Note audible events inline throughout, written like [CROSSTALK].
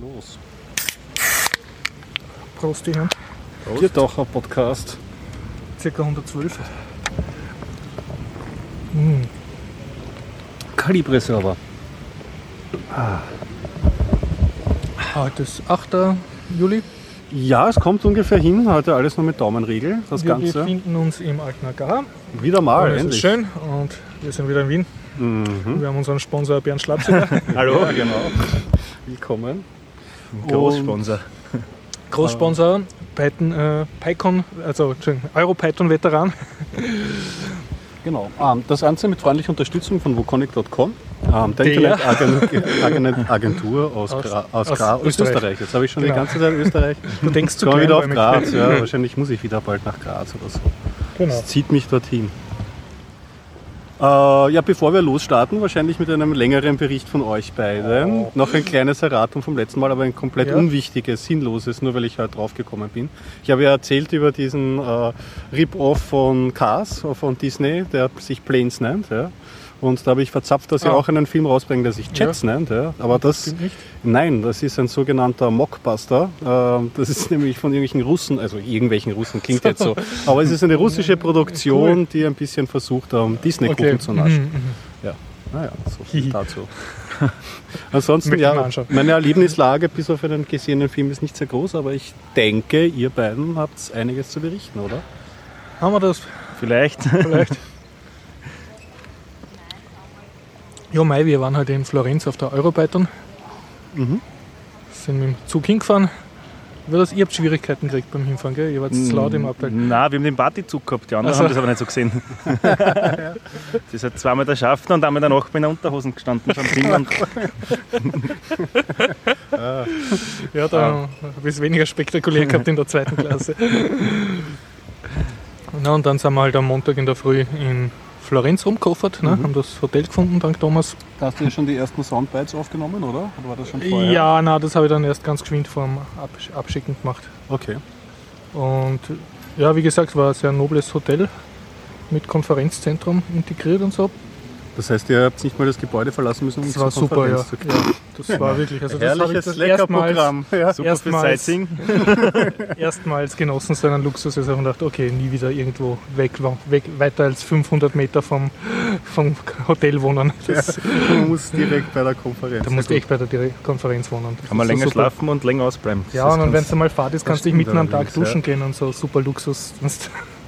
Los. Prost, die Herren. Biertaucher Podcast. Circa 112. Mm. Kalibre Server. Heute ist 8. Juli. Ja, es kommt ungefähr hin. Heute alles nur mit Daumenregel. Das wir Ganze. befinden uns im Alten Agar. Wieder mal, es ist endlich. schön und wir sind wieder in Wien. Mhm. Wir haben unseren Sponsor Bernd Schlapsiger, [LAUGHS] Hallo, genau. Willkommen. Großsponsor. Großsponsor, Python, äh, PyCon, also Euro-Python-Veteran. [LAUGHS] Genau. Ähm, das Ganze mit freundlicher Unterstützung von woconic.com, ähm, der. Internetagentur aus, Aus- Gra aus, aus Österreich. Österreich. Jetzt habe ich schon Genau. die ganze Zeit Österreich. [LAUGHS] Du denkst zu wieder auf. Graz. Ja, wahrscheinlich muss ich wieder bald nach Graz oder so. Genau. Das zieht mich dorthin. Äh, ja, bevor wir losstarten, wahrscheinlich mit einem längeren Bericht von euch beiden. Noch ein kleines Erratum vom letzten Mal, aber ein komplett Ja. unwichtiges, sinnloses, nur weil ich heute draufgekommen bin. Ich habe ja erzählt über diesen äh, Rip-Off von Cars, von Disney, der sich Planes nennt. Ja. Und da habe ich verzapft, dass sie Ah. auch einen Film rausbringen, der sich Jets nennt. Ja. Aber das. Nein, das ist ein sogenannter Mockbuster. Ähm, Das ist [LAUGHS] nämlich von irgendwelchen Russen, also irgendwelchen Russen klingt jetzt so. [LAUGHS] Aber es ist eine russische Produktion, die ein bisschen versucht, ähm, Disney-Kuchen Okay. zu naschen. Mhm, mhm. Ja, naja, so viel dazu. [LAUGHS] Ansonsten, ja, meine Erlebnislage bis auf einen gesehenen Film ist nicht sehr groß, aber ich denke, ihr beiden habt einiges zu berichten, oder? Haben wir das Vielleicht. vielleicht? Ja, Mai, wir waren heute in Florenz auf der Europython. Mhm. Sind mit dem Zug hingefahren. Das? Ihr habt Schwierigkeiten gekriegt beim Hinfahren, gell? Ihr wart zu laut im Abteil. Nein, wir haben den Partyzug gehabt, die anderen Ach so. haben das aber nicht so gesehen. [LAUGHS] das hat zweimal der Schaffner und einmal der Nachbar in der Unterhosen gestanden vom Finnland. [LAUGHS] Ja, da habe ich es weniger spektakulär gehabt in der zweiten Klasse. [LAUGHS] Na, und dann sind wir halt am Montag in der Früh in Florenz rumgekoffert, ne? haben das Hotel gefunden, dank Thomas. Da hast du ja schon die ersten Soundbites aufgenommen, oder? Oder war das schon Ja, na, das habe ich dann erst ganz geschwind vorm Absch Abschicken gemacht. Okay. Und ja, wie gesagt, war ein sehr nobles Hotel mit Konferenzzentrum integriert und so. Das heißt, ihr habt nicht mal das Gebäude verlassen müssen, um Das war super, ja. Zu ja. Das war wirklich, also das habe ich das erstmals, Leckerprogramm. [LAUGHS] Ja. Super für Erstmals. Sightseeing. [LAUGHS] erstmals genossen, so einen Luxus. Ich habe gedacht, okay, nie wieder irgendwo weg, weg weiter als 500 Meter vom, vom Hotel wohnen. [LAUGHS] Das, Man muss direkt bei der Konferenz. Da musst du echt bei der Konferenz wohnen. Das Kann man so länger super. schlafen und länger ausbleiben. Ja, und wenn du mal Fahrt ist, kannst du dich mitten am Tag duschen ja. gehen und so super Luxus.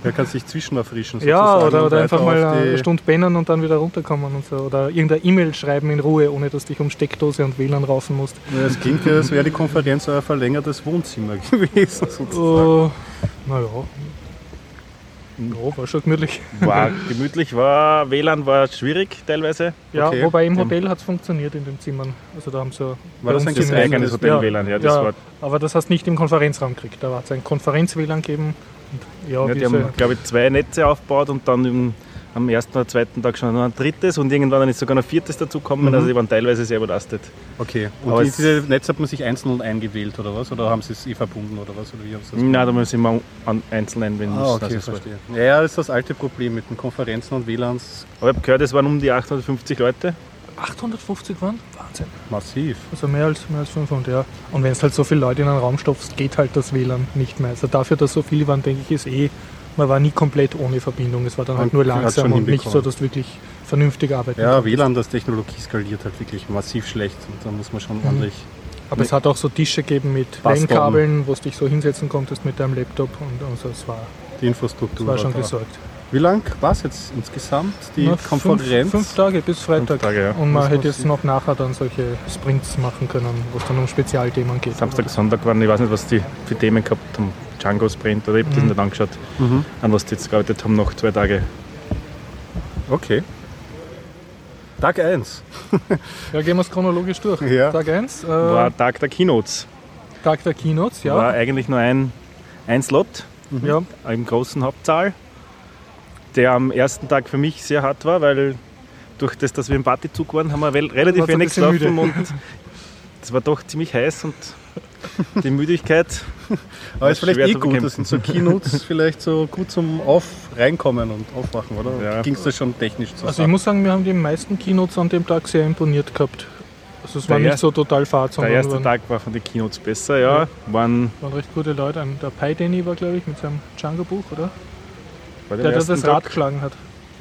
Ja, kannst dich zwischen erfrischen. Ja, sozusagen oder, oder einfach mal eine Stunde pennen und dann wieder runterkommen und so. Oder irgendeine E-Mail schreiben in Ruhe, ohne dass du dich um Steckdose und WLAN raufen musst. Ja, Es klingt ja, als wäre die Konferenz euer verlängertes Wohnzimmer [LAUGHS] gewesen. Sozusagen. Oh, naja. Ja, war schon gemütlich. War gemütlich, war WLAN war schwierig teilweise. Ja, Okay. wobei im Hotel hat es funktioniert in den Zimmern. Also da haben sie War das ein Das im- Geheimnis? eigene Hotel WLAN, ja, das ja, war. aber das hast du nicht im Konferenzraum gekriegt. Da hat es ein Konferenz-WLAN gegeben. Ja, Ja, die haben, glaube ich, zwei Netze aufgebaut und dann im, am ersten oder zweiten Tag schon noch ein drittes und irgendwann dann ist sogar noch ein viertes dazugekommen. Mhm. Also die waren teilweise sehr überlastet. Okay. Und Aber diese Netz hat man sich einzeln eingewählt oder was? Oder haben sie es eh verbunden oder was? Oder wie haben sie das Nein, da müssen wir an- einzeln einwählen müssen. Ah, okay, es war- verstehe. Ja, ja, das ist das alte Problem mit den Konferenzen und WLANs. Aber ich habe gehört, es waren um die 850 Leute. 850 waren? Wahnsinn. Massiv. Also mehr als, mehr als 500, ja. Und wenn es halt so viele Leute in einen Raum stopfst, geht halt das WLAN nicht mehr. Also dafür, dass so viele waren, denke ich, ist eh, man war nie komplett ohne Verbindung. Es war dann halt Und nur langsam und nicht so, dass du wirklich vernünftig arbeiten Ja, konntest. WLAN, das Technologie skaliert halt wirklich massiv schlecht. Und da muss man schon Mhm. ordentlich. Aber es hat auch so Tische gegeben mit. LAN-Kabeln, wo du dich so hinsetzen konntest mit deinem Laptop. Und also es war, Die Infrastruktur. es war schon da. gesorgt. Wie lang war es jetzt insgesamt, die Na, Konferenz? Fünf, fünf Tage bis Freitag. Fünf Tage, ja. Und man Das hätte jetzt noch nachher dann solche Sprints machen können, wo es dann um Spezialthemen geht. Samstag, Sonntag waren, ich weiß nicht, was die für Themen gehabt haben. Django Sprint oder ich habe das Mhm. nicht angeschaut, Mhm. an was die jetzt gearbeitet haben, noch zwei Tage. Okay. Tag 1. Ja, gehen wir es chronologisch durch. [LAUGHS] Ja. Tag 1, äh, War Tag der Keynotes. Tag der Keynotes, ja. War eigentlich nur ein, ein Slot ja. im großen Hauptsaal, der am ersten Tag für mich sehr hart war, weil durch das, dass wir im Partyzug waren, haben wir relativ wenig geschlafen und es war doch ziemlich heiß und die Müdigkeit. [LAUGHS] Aber ist vielleicht eh gut, das sind so Keynotes [LAUGHS] vielleicht so gut zum Auf reinkommen und Aufwachen, oder? Ja. Ging es da schon technisch zu Also ich muss sagen, wir haben die meisten Keynotes an dem Tag sehr imponiert gehabt. Also es Der war nicht so total fad, Der erste waren, Tag war von den Keynotes besser, ja. Waren, waren recht gute Leute. Der Pi Danny war, glaube ich, mit seinem Django-Buch, oder? War Der, der das ersten Rad Tag, geschlagen hat.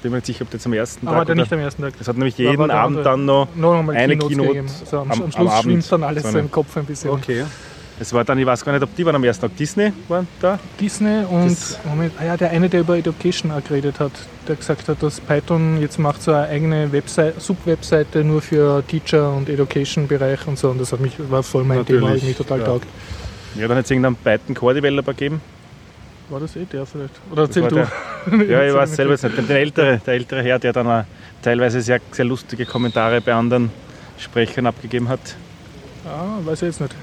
bin mir nicht sicher, ob das am ersten Aber Tag der oder, nicht am ersten Tag. Es hat nämlich jeden der Abend dann noch, Noch einmal Eine Keynote gegeben. Also am, am- am Schluss schwimmt dann alles So im Kopf ein bisschen. Okay. es war dann, ich weiß gar nicht, ob die waren am ersten Tag Disney waren da. Disney und Das- Moment, ah ja, der eine, der über Education auch geredet hat, der gesagt hat, dass Python jetzt macht so eine eigene Website, Sub-Webseite nur für Teacher und Education-Bereich und so. Und das hat mich, war voll mein Thema, habe ich mich Natürlich, total ja. taugt. Ja, dann hat es irgendeinen Python Core Developer gegeben. War das eh der vielleicht? Oder erzähl du. der- [LAUGHS] Ja, ich weiß selber nicht. Der ältere, der ältere Herr, der dann auch teilweise sehr, sehr lustige Kommentare bei anderen Sprechern abgegeben hat. Ah, weiß ich jetzt nicht.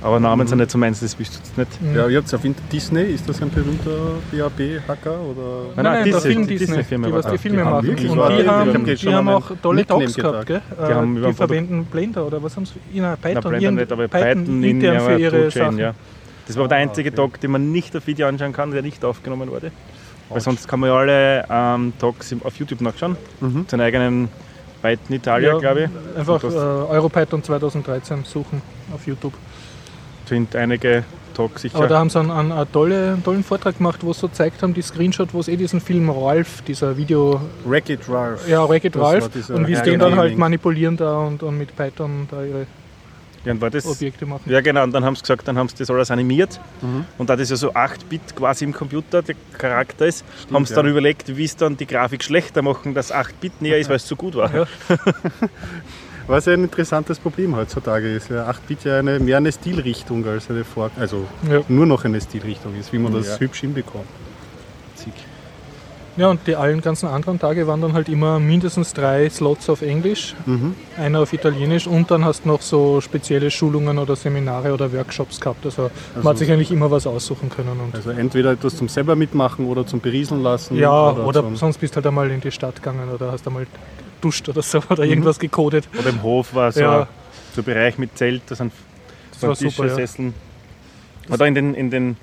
Aber Namen sind nicht so meins, das wüsst ihr jetzt nicht. Mhm. Ja, ihr habt auf Disney, ist das ein berühmter DAB-Hacker? Oder? Nein, Nein, nein, nein, der Disney- Film die Disney, Disney-Firma die was die Filme Die haben machen. Und was- die die haben, haben die schon haben auch tolle Talks gehabt, gell? Die haben Äh, die verwenden Blender oder was haben sie? Na, Python, Na, Blender nicht, aber Python in intern ihrer für ihre Toolchain, Sachen. ja. Das war der einzige okay. Talk, den man nicht auf Video anschauen kann, der nicht aufgenommen wurde. Weil sonst kann man ja alle ähm, Talks auf YouTube nachschauen. Mhm. Seinen eigenen Python Italia, Ja, glaube ich. Einfach äh, Europython 2013 suchen auf YouTube. sind einige Talks sicher. Aber da haben sie einen, einen, einen tolle, tollen Vortrag gemacht, wo sie so gezeigt haben, die Screenshot, wo es eh diesen Film Ralph, dieser Video, Wreck-It Ralph. ja, Wreck-It Ralph, und wie sie den dann halt manipulieren da und, und mit Python da ihre ja, und war das, Objekte machen. ja genau, und dann haben sie gesagt, dann haben sie das alles animiert. Mhm. Und da das ja so 8-Bit quasi im Computer der Charakter ist, haben sie dann ja. überlegt, wie es dann die Grafik schlechter machen, dass 8-Bit näher ist, weil es so gut war. Ja. [LAUGHS] Was ja ein interessantes Problem heutzutage ist. Ja, 8-Bit ja eine, mehr eine Stilrichtung als eine Vor also Ja. nur noch eine Stilrichtung ist, wie man das Ja. hübsch hinbekommt. Ja, und die allen ganzen anderen Tage waren dann halt immer mindestens drei Slots auf Englisch, Mhm. einer auf Italienisch und dann hast du noch so spezielle Schulungen oder Seminare oder Workshops gehabt. Also, man hat sich eigentlich immer was aussuchen können. Und Also entweder etwas zum selber mitmachen oder zum berieseln lassen. ja, oder, zum, sonst bist halt einmal in die Stadt gegangen oder hast einmal duscht oder so Mhm. oder irgendwas gecodet. Oder im Hof war so, Ja. so ein Bereich mit Zelt, da sind Das Tische, super, ja. Sesseln. Oder in, den, in, den,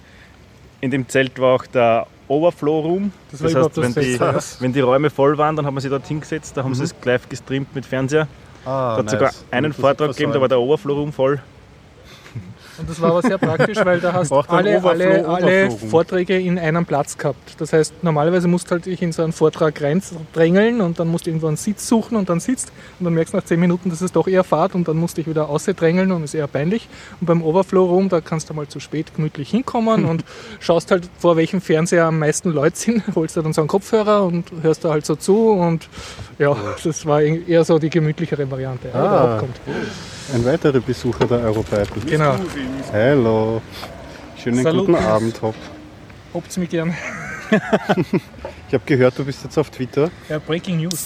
in dem Zelt war auch der Overflow Room. Das war überhaupt wenn, das die, wenn die Räume voll waren, dann haben wir sie dort hingesetzt, da haben sie es live gestreamt mit Fernseher. ah, Da hat sogar einen Das Vortrag gegeben, da war der Overflow Room voll. Und das war aber sehr praktisch, weil da hast alle, alle, alle. Vorträge in einem Platz gehabt. Das heißt, normalerweise musst du halt dich in so einen Vortrag reindrängeln und dann musst du irgendwo einen Sitz suchen und dann sitzt und dann merkst du nach 10 Minuten, das ist doch eher Fahrt und dann musst du dich wieder ausdrängeln und ist eher peinlich. Und beim Overflow Room, da kannst du mal zu spät gemütlich hinkommen und [LAUGHS] schaust halt vor welchem Fernseher am meisten Leute sind, [LAUGHS] holst dir dann so einen Kopfhörer und hörst da halt so zu und ja, das war eher so die gemütlichere Variante, Ah. Ein weiterer Besucher der Europython. Genau. Hallo. Schönen Salut. guten Abend, Hopp. Habt's mich gern. [LAUGHS] Ich habe gehört, du bist jetzt auf Twitter. Ja, Breaking News,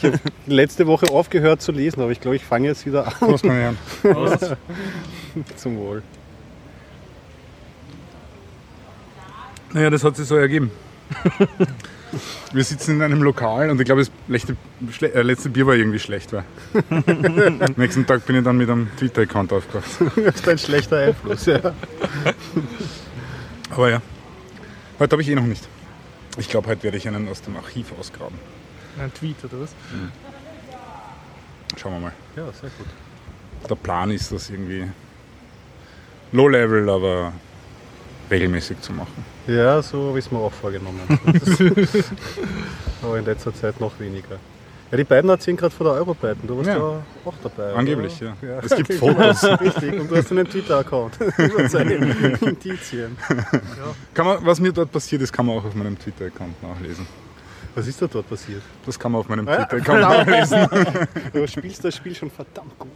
genau. Letzte Woche aufgehört zu lesen, aber ich glaube, ich fange jetzt wieder an Prost, meine Herren. [LAUGHS] zum Wohl. Naja, das hat sich so ergeben. Wir sitzen in einem Lokal und ich glaube, das letzte, schle- äh, letzte Bier war irgendwie schlecht. Weil. [LAUGHS] Am nächsten Tag bin ich dann mit einem Twitter-Account aufgewacht. Das ist ein schlechter Einfluss, ja. Aber ja, heute habe ich eh noch nicht. Ich glaube, heute werde ich einen aus dem Archiv ausgraben. Ein Tweet oder was? Schauen wir mal. Ja, sehr gut. Der Plan ist, das irgendwie low-level, aber regelmäßig zu machen. Ja, so habe ich es mir auch vorgenommen. [LAUGHS] [LAUGHS] aber in letzter Zeit noch weniger. Ja, die beiden erzählen gerade von der Europython. Du warst ja, Ja. auch dabei. Angeblich, oder? ja. Es gibt [LAUGHS] Fotos. Richtig, und du hast einen Twitter-Account. Indizien. Kann man, was mir dort passiert ist, kann man auch auf meinem Twitter-Account nachlesen. Was ist da dort passiert? Das kann man auf meinem Ja, Twitter-Account nachlesen. Du spielst das Spiel schon verdammt gut.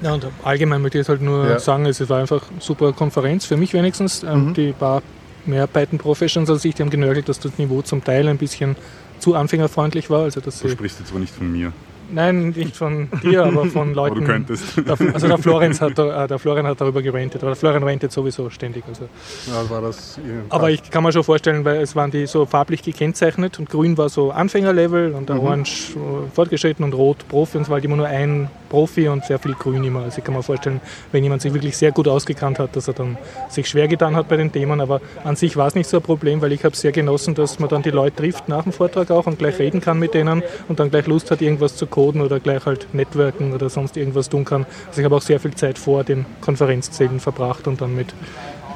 Ja, und allgemein möchte ich jetzt halt nur Ja. sagen, es war einfach eine super Konferenz, für mich wenigstens. Ähm, Mhm. Die paar mehr Python Professionals als ich, die haben genörgelt, dass das Niveau zum Teil ein bisschen zu anfängerfreundlich war. Also dass Du sprichst jetzt aber nicht von mir. Nein, nicht von dir, aber von [LAUGHS] Aber Leuten. du könntest. Der, also der Florenz hat, äh, der Florian hat darüber gerantet, aber der Florian rantet sowieso ständig. Also. Ja, war das Aber ich kann mir schon vorstellen, weil es waren die so farblich gekennzeichnet und grün war so Anfängerlevel und der Mhm. Orange äh, fortgeschritten und rot Profi und es war halt immer nur ein Profi und sehr viel grün immer. Also ich kann mir vorstellen, wenn jemand sich wirklich sehr gut ausgekannt hat, dass er dann sich schwer getan hat bei den Themen, aber an sich war es nicht so ein Problem, weil ich habe sehr genossen, dass man dann die Leute trifft nach dem Vortrag auch und gleich reden kann mit denen und dann gleich Lust hat, irgendwas zu coden oder gleich halt networken oder sonst irgendwas tun kann. Also ich habe auch sehr viel Zeit vor den Konferenzzellen verbracht und dann mit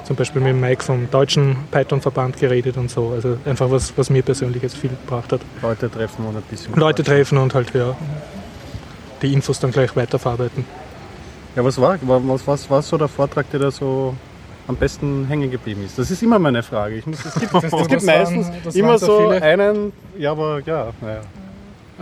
zum Beispiel mit Mike vom deutschen Python-Verband geredet und so. Also einfach was, was mir persönlich jetzt viel gebracht hat. Leute treffen und ein bisschen. Leute treffen und halt ja, die Infos dann gleich weiterverarbeiten. Ja, was war, was, was war so der Vortrag, der da so am besten hängen geblieben ist? Das ist immer meine Frage. Ich muss, es gibt, Das- es gibt meistens immer waren so so viele. einen, ja, aber ja, naja.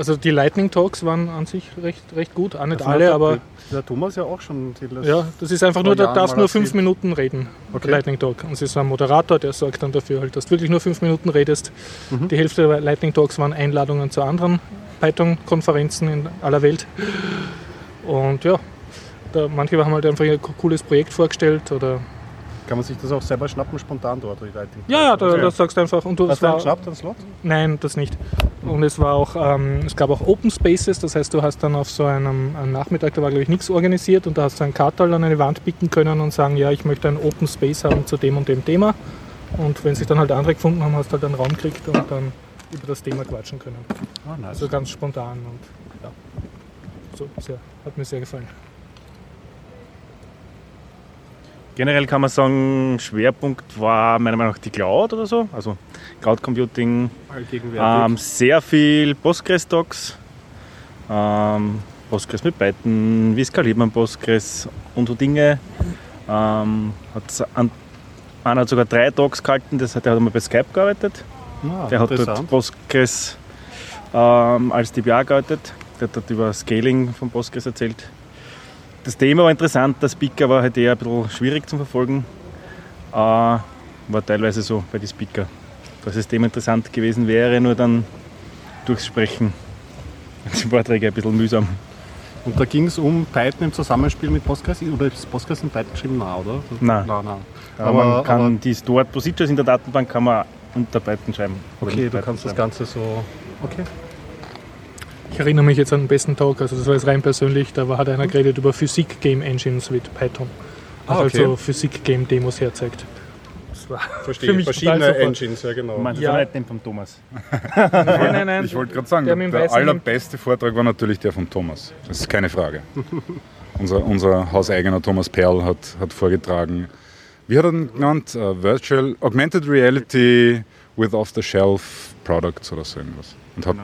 Also die Lightning Talks waren an sich recht, recht gut, auch nicht Das alle, aber der, Thomas ja auch schon. Ja, das ist einfach nur, da darfst nur fünf. Minuten reden, Okay. Lightning Talk. Und es ist ein Moderator, der sorgt dann dafür, halt, dass du wirklich nur fünf Minuten redest. Mhm. Die Hälfte der Lightning Talks waren Einladungen zu anderen Python-Konferenzen in aller Welt. Und ja, da, manche haben halt einfach ein cooles Projekt vorgestellt oder Kann man sich das auch selber schnappen, spontan dort? ja, ja, da, Okay. das sagst du einfach. Und du, das Hast du einen war, geschnappt, einen Slot? Nein, das nicht. Und es war auch, ähm, es gab auch Open Spaces, das heißt, du hast dann auf so einem, einem Nachmittag, da war glaube ich nichts organisiert und da hast du ein Kartal an eine Wand picken können und sagen, ja, ich möchte einen Open Space haben zu dem und dem Thema. Und wenn sich dann halt andere gefunden haben, hast du halt einen Raum gekriegt und dann über das Thema quatschen können. Ah, nice. Also ganz spontan und ja, so sehr, hat mir sehr gefallen. Generell kann man sagen, Schwerpunkt war meiner Meinung nach die Cloud oder so. Also Cloud Computing, ähm, sehr viel Postgres-Docs, ähm, Postgres mit Python, wie skaliert man Postgres und so Dinge. Ähm, hat an, einer hat sogar drei Docs gehalten, das hat, der hat einmal bei Skype gearbeitet. ah, Der hat dort. Postgres ähm, als DBA gearbeitet. Der hat dort über Scaling von Postgres erzählt. Das Thema war interessant, der Speaker war halt eher ein bisschen schwierig zu verfolgen. Äh, war teilweise so bei den Speaker. Dass das Thema interessant gewesen wäre, nur dann durchs Sprechen. Die Vorträge ein bisschen mühsam. Und da ging es um Python im Zusammenspiel mit Postgres. Oder ist Postgres in Python geschrieben? Nein, oder? Nein. Nein, nein. Aber, man kann aber- die Stored Procedures in der Datenbank kann man unter Python schreiben. Okay, du kannst das. Ganze so. Okay. Ich erinnere mich jetzt an den besten Talk, also das war jetzt rein persönlich, da war, hat einer geredet über Physik-Game-Engines mit Python. Ah, halt okay. so Physik-Game-Demos herzeigt. Das war Verstehe. Für mich Verschiedene. Engines, ja genau. Man, das Ja. nicht den vom Thomas. [LAUGHS] Nein, nein, nein. Ich wollte gerade sagen, Der der, allerbeste Vortrag war natürlich der von Thomas. Das ist keine Frage. [LAUGHS] unser, unser hauseigener Thomas Perl hat, hat vorgetragen. Wie hat er ihn genannt? Äh, Virtual Augmented Reality with Off-the-Shelf Products oder so irgendwas. Und hat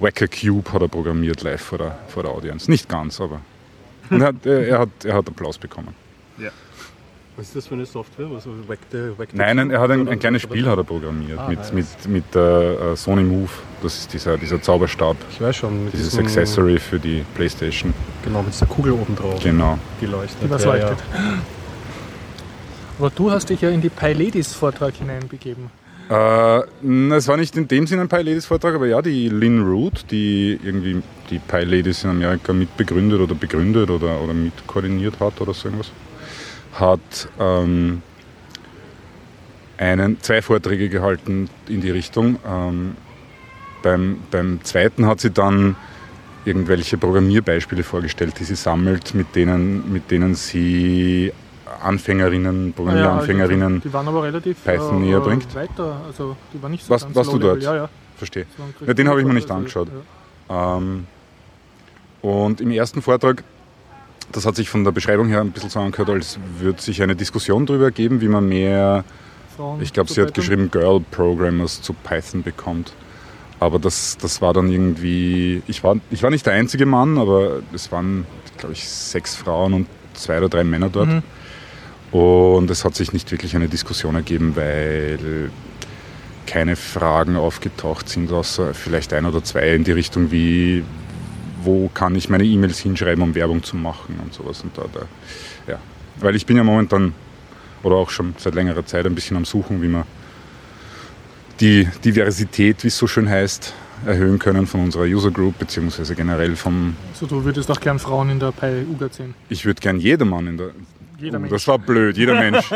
Wacker Cube hat er programmiert live vor der, vor der Audience. Nicht ganz, aber. Und er hat, er, er hat, er hat Applaus bekommen. Was ist das für eine Software? Also Wack the, Wack the Nein, nein, er hat ein, ein kleines Spiel hat er programmiert Ah, mit, nice. mit, mit äh, Sony Move. Das ist dieser, dieser Zauberstab. Ich weiß schon. Mit Dieses diesem- Accessory für die Playstation. Genau, mit dieser Kugel oben drauf. Genau. Die leuchtet. Die was ja, leuchtet. Aber du hast dich ja in die PyLadies-Vortrag hineinbegeben. Äh, es war nicht in dem Sinne ein Pi Ladies Vortrag, aber ja, die Lynn Root, die irgendwie die Pi Ladies in Amerika mitbegründet oder begründet oder, oder mitkoordiniert hat oder so irgendwas, hat ähm, einen, zwei Vorträge gehalten in die Richtung. Ähm, beim, beim zweiten hat sie dann irgendwelche Programmierbeispiele vorgestellt, die sie sammelt, mit denen, mit denen sie Anfängerinnen, Programmieranfängerinnen, Die waren aber relativ Python näher bringt. weiter. Also die waren nicht so Was- ganz warst du dort? Ja, ja. verstehe. Ja, den habe ich mir nicht also, angeschaut. ja. Ähm, und im ersten Vortrag, das hat sich von der Beschreibung her ein bisschen so angehört, als würde sich eine Diskussion darüber ergeben, wie man mehr, Frauen ich glaube, sie hat Python. geschrieben, Girl Programmers zu Python bekommt. Aber das, das war dann irgendwie, ich war, ich war nicht der einzige Mann, aber es waren, glaube ich, sechs Frauen und zwei oder drei Männer dort. Mhm. Und es hat sich nicht wirklich eine Diskussion ergeben, weil keine Fragen aufgetaucht sind, außer vielleicht ein oder zwei in die Richtung wie, wo kann ich meine E-Mails hinschreiben, um Werbung zu machen und sowas. Und da, da, ja. Weil ich bin ja momentan oder auch schon seit längerer Zeit ein bisschen am Suchen, wie man die Diversität, wie es so schön heißt, erhöhen können von unserer User Group, beziehungsweise generell vom, So, du würdest auch gern Frauen in der Pi-UGA sehen. ich würde gern jedermann in der, Jeder Oh, Mensch. Das war blöd. Jeder [LAUGHS] Mensch,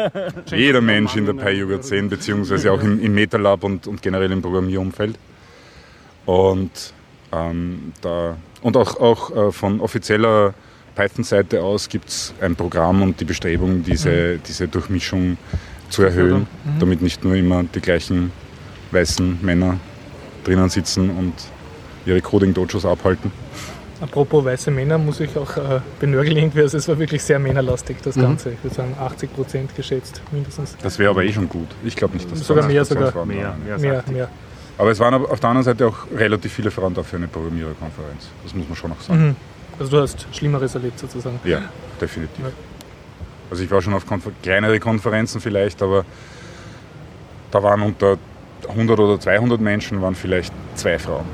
jeder Mensch in der Pi-Yoga 10, beziehungsweise auch im, im MetaLab und, und generell im Programmierumfeld. Und, ähm, da, und auch, auch äh, von offizieller Python-Seite aus gibt es ein Programm und die Bestrebung, diese, diese Durchmischung zu erhöhen, Mhm. damit nicht nur immer die gleichen weißen Männer drinnen sitzen und ihre Coding-Dojos abhalten. Apropos weiße Männer, muss ich auch äh, benörgeln irgendwie. Also es war wirklich sehr männerlastig, das Ganze. Ich würde sagen 80 Prozent geschätzt, mindestens. Das wäre aber eh schon gut. Ich glaube nicht, dass es Sogar 20% mehr sogar. Mehr, waren. mehr, Mehr, sagt mehr. Aber es waren auf der anderen Seite auch relativ viele Frauen da für eine Programmiererkonferenz. Das muss man schon auch sagen. Mhm. Also du hast Schlimmeres erlebt sozusagen. Ja, definitiv. Ja. Also ich war schon auf Konfer kleinere Konferenzen vielleicht, aber da waren unter 100 oder 200 Menschen waren vielleicht zwei Frauen.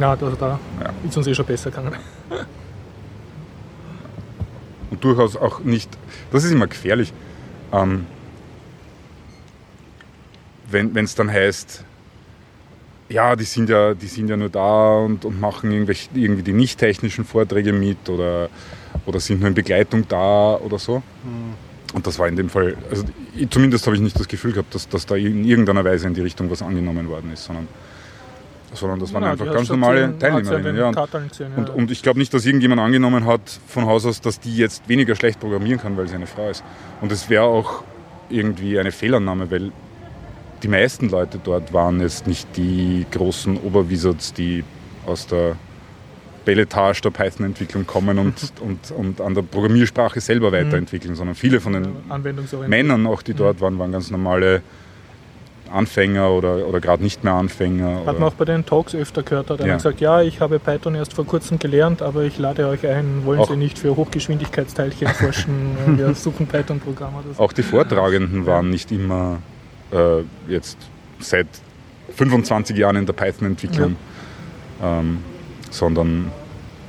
Ja, also da Ja. ist uns eh schon besser gegangen. Und durchaus auch nicht, das ist immer gefährlich, ähm, wenn es dann heißt, ja, die sind ja, die sind ja nur da und, und machen irgendwelche, irgendwie die nicht technischen Vorträge mit oder, oder sind nur in Begleitung da oder so. Und das war in dem Fall, also ich, zumindest habe ich nicht das Gefühl gehabt, dass, dass da in irgendeiner Weise in die Richtung was angenommen worden ist, sondern, sondern das waren Ja, einfach ganz normale Teilnehmerinnen. Ja, und, und, ich glaube nicht, dass irgendjemand angenommen hat von Haus aus, dass die jetzt weniger schlecht programmieren kann, weil sie eine Frau ist. Und es wäre auch irgendwie eine Fehlannahme, weil die meisten Leute dort waren jetzt nicht die großen Oberwizards, die aus der Belletage der Python-Entwicklung kommen und, [LAUGHS] und, und an der Programmiersprache selber weiterentwickeln, sondern viele von den. Männern, auch die dort waren, waren ganz normale Anfänger oder, oder gerade nicht mehr Anfänger. Hat man auch bei den Talks öfter gehört, hat einer Ja. gesagt, ja, ich habe Python erst vor kurzem gelernt, aber ich lade euch ein, wollen Auch- Sie nicht für Hochgeschwindigkeitsteilchen forschen? [LAUGHS] Wir suchen Python-Programme. so. auch die Vortragenden waren nicht immer äh, jetzt seit 25 Jahren in der Python-Entwicklung, ähm, sondern,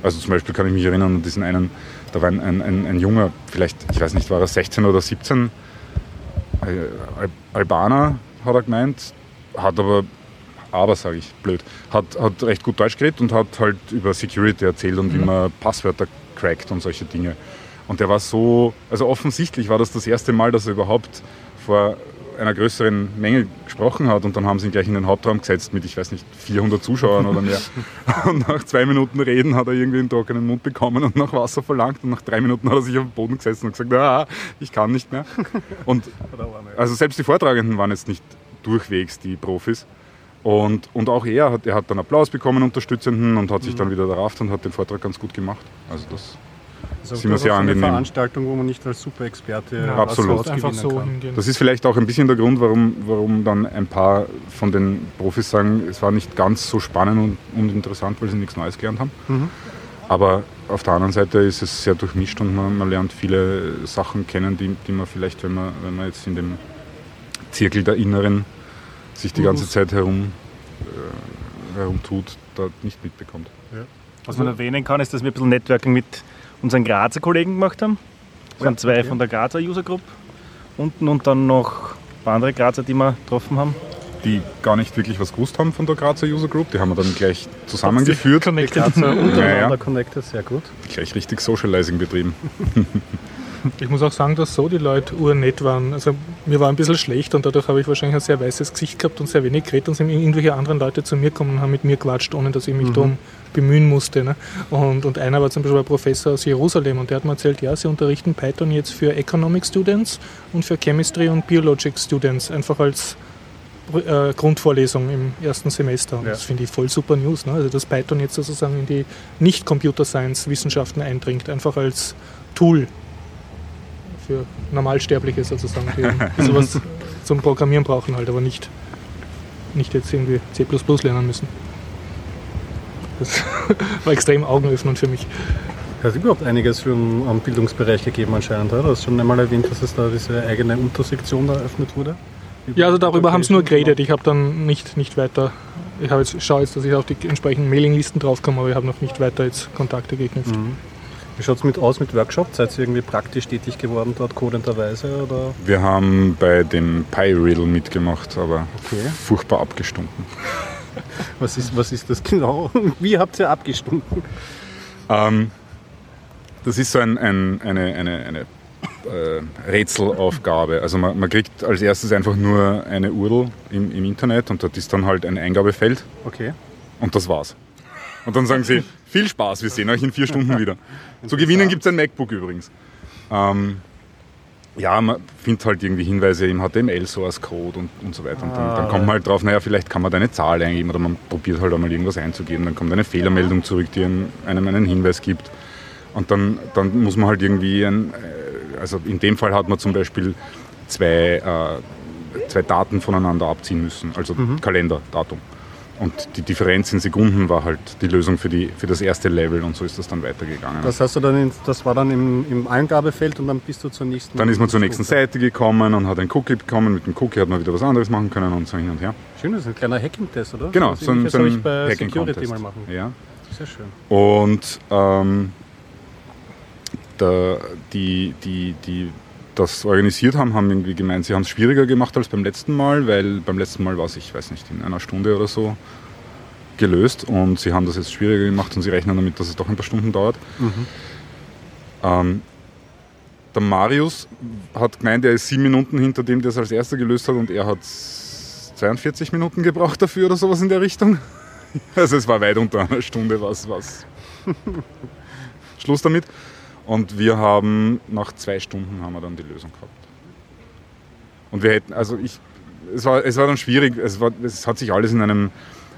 also zum Beispiel kann ich mich erinnern an diesen einen, da war ein, ein, ein, ein Junger, vielleicht, ich weiß nicht, war er 16 oder 17, äh, Al Albaner, hat er gemeint, hat aber, aber sage ich, blöd, hat, hat recht gut Deutsch geredet und hat halt über Security erzählt und wie man Passwörter crackt und solche Dinge. Und der war so, also offensichtlich war das das erste Mal, dass er überhaupt vor einer größeren Menge gesprochen hat und dann haben sie ihn gleich in den Hauptraum gesetzt mit, ich weiß nicht, 400 Zuschauern oder mehr. [LAUGHS] Und nach zwei Minuten Reden hat er irgendwie einen trockenen Mund bekommen und nach Wasser verlangt und nach drei Minuten hat er sich auf den Boden gesetzt und gesagt, ah, ich kann nicht mehr. [LAUGHS] Und also selbst die Vortragenden waren jetzt nicht durchwegs die Profis. Und, und auch er hat, er hat dann Applaus bekommen, Unterstützenden, und hat sich dann wieder errafft und hat den Vortrag ganz gut gemacht. Also das, Also Sind wir das sehr ist eine angenehm. Veranstaltung, wo man nicht als Superexperte Ja, absolut. Einfach so kann. hingehen. das ist vielleicht auch ein bisschen der Grund, warum, warum dann ein paar von den Profis sagen, es war nicht ganz so spannend und, und interessant, weil sie nichts Neues gelernt haben. Mhm. Aber auf der anderen Seite ist es sehr durchmischt und man, man lernt viele Sachen kennen, die, die man vielleicht, wenn man, wenn man jetzt in dem Zirkel der Inneren sich die ganze Zeit herum, äh, herumtut, da nicht mitbekommt. Was man erwähnen kann, ist, dass wir ein bisschen Networking mit unseren Grazer Kollegen gemacht haben. Das waren zwei von der Grazer User Group unten und dann noch ein paar andere Grazer, die wir getroffen haben. Die gar nicht wirklich was gewusst haben von der Grazer User Group, die haben wir dann gleich zusammengeführt, Connected. Grazer untereinander Ja, ja. connected, sehr gut. gleich richtig Socializing betrieben. [LAUGHS] Ich muss auch sagen, dass so die Leute urnett waren. Also mir war ein bisschen schlecht und dadurch habe ich wahrscheinlich ein sehr weißes Gesicht gehabt und sehr wenig geredet und sind irgendwelche anderen Leute zu mir gekommen und haben mit mir quatscht, ohne dass ich mich darum bemühen musste. Ne? Und, und einer war zum Beispiel ein Professor aus Jerusalem und der hat mir erzählt, ja, sie unterrichten Python jetzt für Economic Students und für Chemistry und Biologic Students, einfach als äh, Grundvorlesung im ersten Semester. Und Ja. das finde ich voll super News. Ne? Also dass Python jetzt sozusagen in die Nicht-Computer-Science-Wissenschaften eindringt, einfach als Tool für Normalsterbliche sozusagen, die, die [LAUGHS] sowas zum Programmieren brauchen halt, aber nicht, nicht jetzt irgendwie C++ lernen müssen. Das [LAUGHS] war extrem augenöffnend für mich. Es hat überhaupt einiges für den am Bildungsbereich gegeben anscheinend. Oder? Du hast schon einmal erwähnt, dass es da diese eigene Untersektion eröffnet wurde. Ja, also darüber haben sie nur geredet. Ich habe dann nicht, nicht weiter, ich habe jetzt, schaue jetzt, dass ich auf die entsprechenden Mailinglisten draufkomme, aber ich habe noch nicht weiter jetzt Kontakte geknüpft. Mhm. Wie schaut es mit aus mit Workshop? Seid ihr irgendwie praktisch tätig geworden dort codenderweise? Oder? Wir haben bei dem Pi-Riddle mitgemacht, aber Okay. furchtbar abgestunken. Was ist, was ist das genau? [LAUGHS] Wie habt ihr abgestunken? Ähm, das ist so ein, ein, eine, eine, eine äh, Rätselaufgabe. Also man, man kriegt als erstes einfach nur eine URL im, im Internet und dort ist dann halt ein Eingabefeld Okay. und das war's. Und dann sagen sie, [LAUGHS] viel Spaß, wir sehen euch in vier Stunden wieder. [LAUGHS] Zu gewinnen gibt es ein MacBook übrigens. Ähm, ja, man findet halt irgendwie Hinweise im HTML-Source-Code und, und so weiter. Und dann, Ah, dann kommt man halt drauf, naja, vielleicht kann man da eine Zahl eingeben oder man probiert halt einmal irgendwas einzugeben. Dann kommt eine Fehlermeldung zurück, die einem einen Hinweis gibt. Und dann, dann muss man halt irgendwie, ein, äh, also in dem Fall hat man zum Beispiel zwei, äh, zwei Daten voneinander abziehen müssen, also Kalender, Datum. Und die Differenz in Sekunden war halt die Lösung für, die, für das erste Level und so ist das dann weitergegangen. Das hast du dann, in, das war dann im, im Eingabefeld und dann bist du zur nächsten. Dann ist man zur nächsten Stufe. Seite gekommen und hat ein Cookie bekommen. Mit dem Cookie hat man wieder was anderes machen können und so hin und her. Schön, das ist ein kleiner Hacking-Test, oder? Genau, so ein, so ein ich bei Hacking Security Contest. mal machen. Ja. Sehr schön. Und ähm, der, die, die, die das organisiert haben, haben irgendwie gemeint, sie haben es schwieriger gemacht als beim letzten Mal, weil beim letzten Mal war es, ich weiß nicht, in einer Stunde oder so gelöst und sie haben das jetzt schwieriger gemacht und sie rechnen damit, dass es doch ein paar Stunden dauert. Ähm, der Marius hat gemeint, er ist sieben Minuten hinter dem, der es als erster gelöst hat und er hat 42 Minuten gebraucht dafür oder sowas in der Richtung. [LAUGHS] Also es war weit unter einer Stunde was, was [LAUGHS] Schluss damit. Und wir haben nach zwei Stunden haben wir dann die Lösung gehabt. Und wir hätten, also ich, es war, es war dann schwierig, es, war, es hat sich alles in einem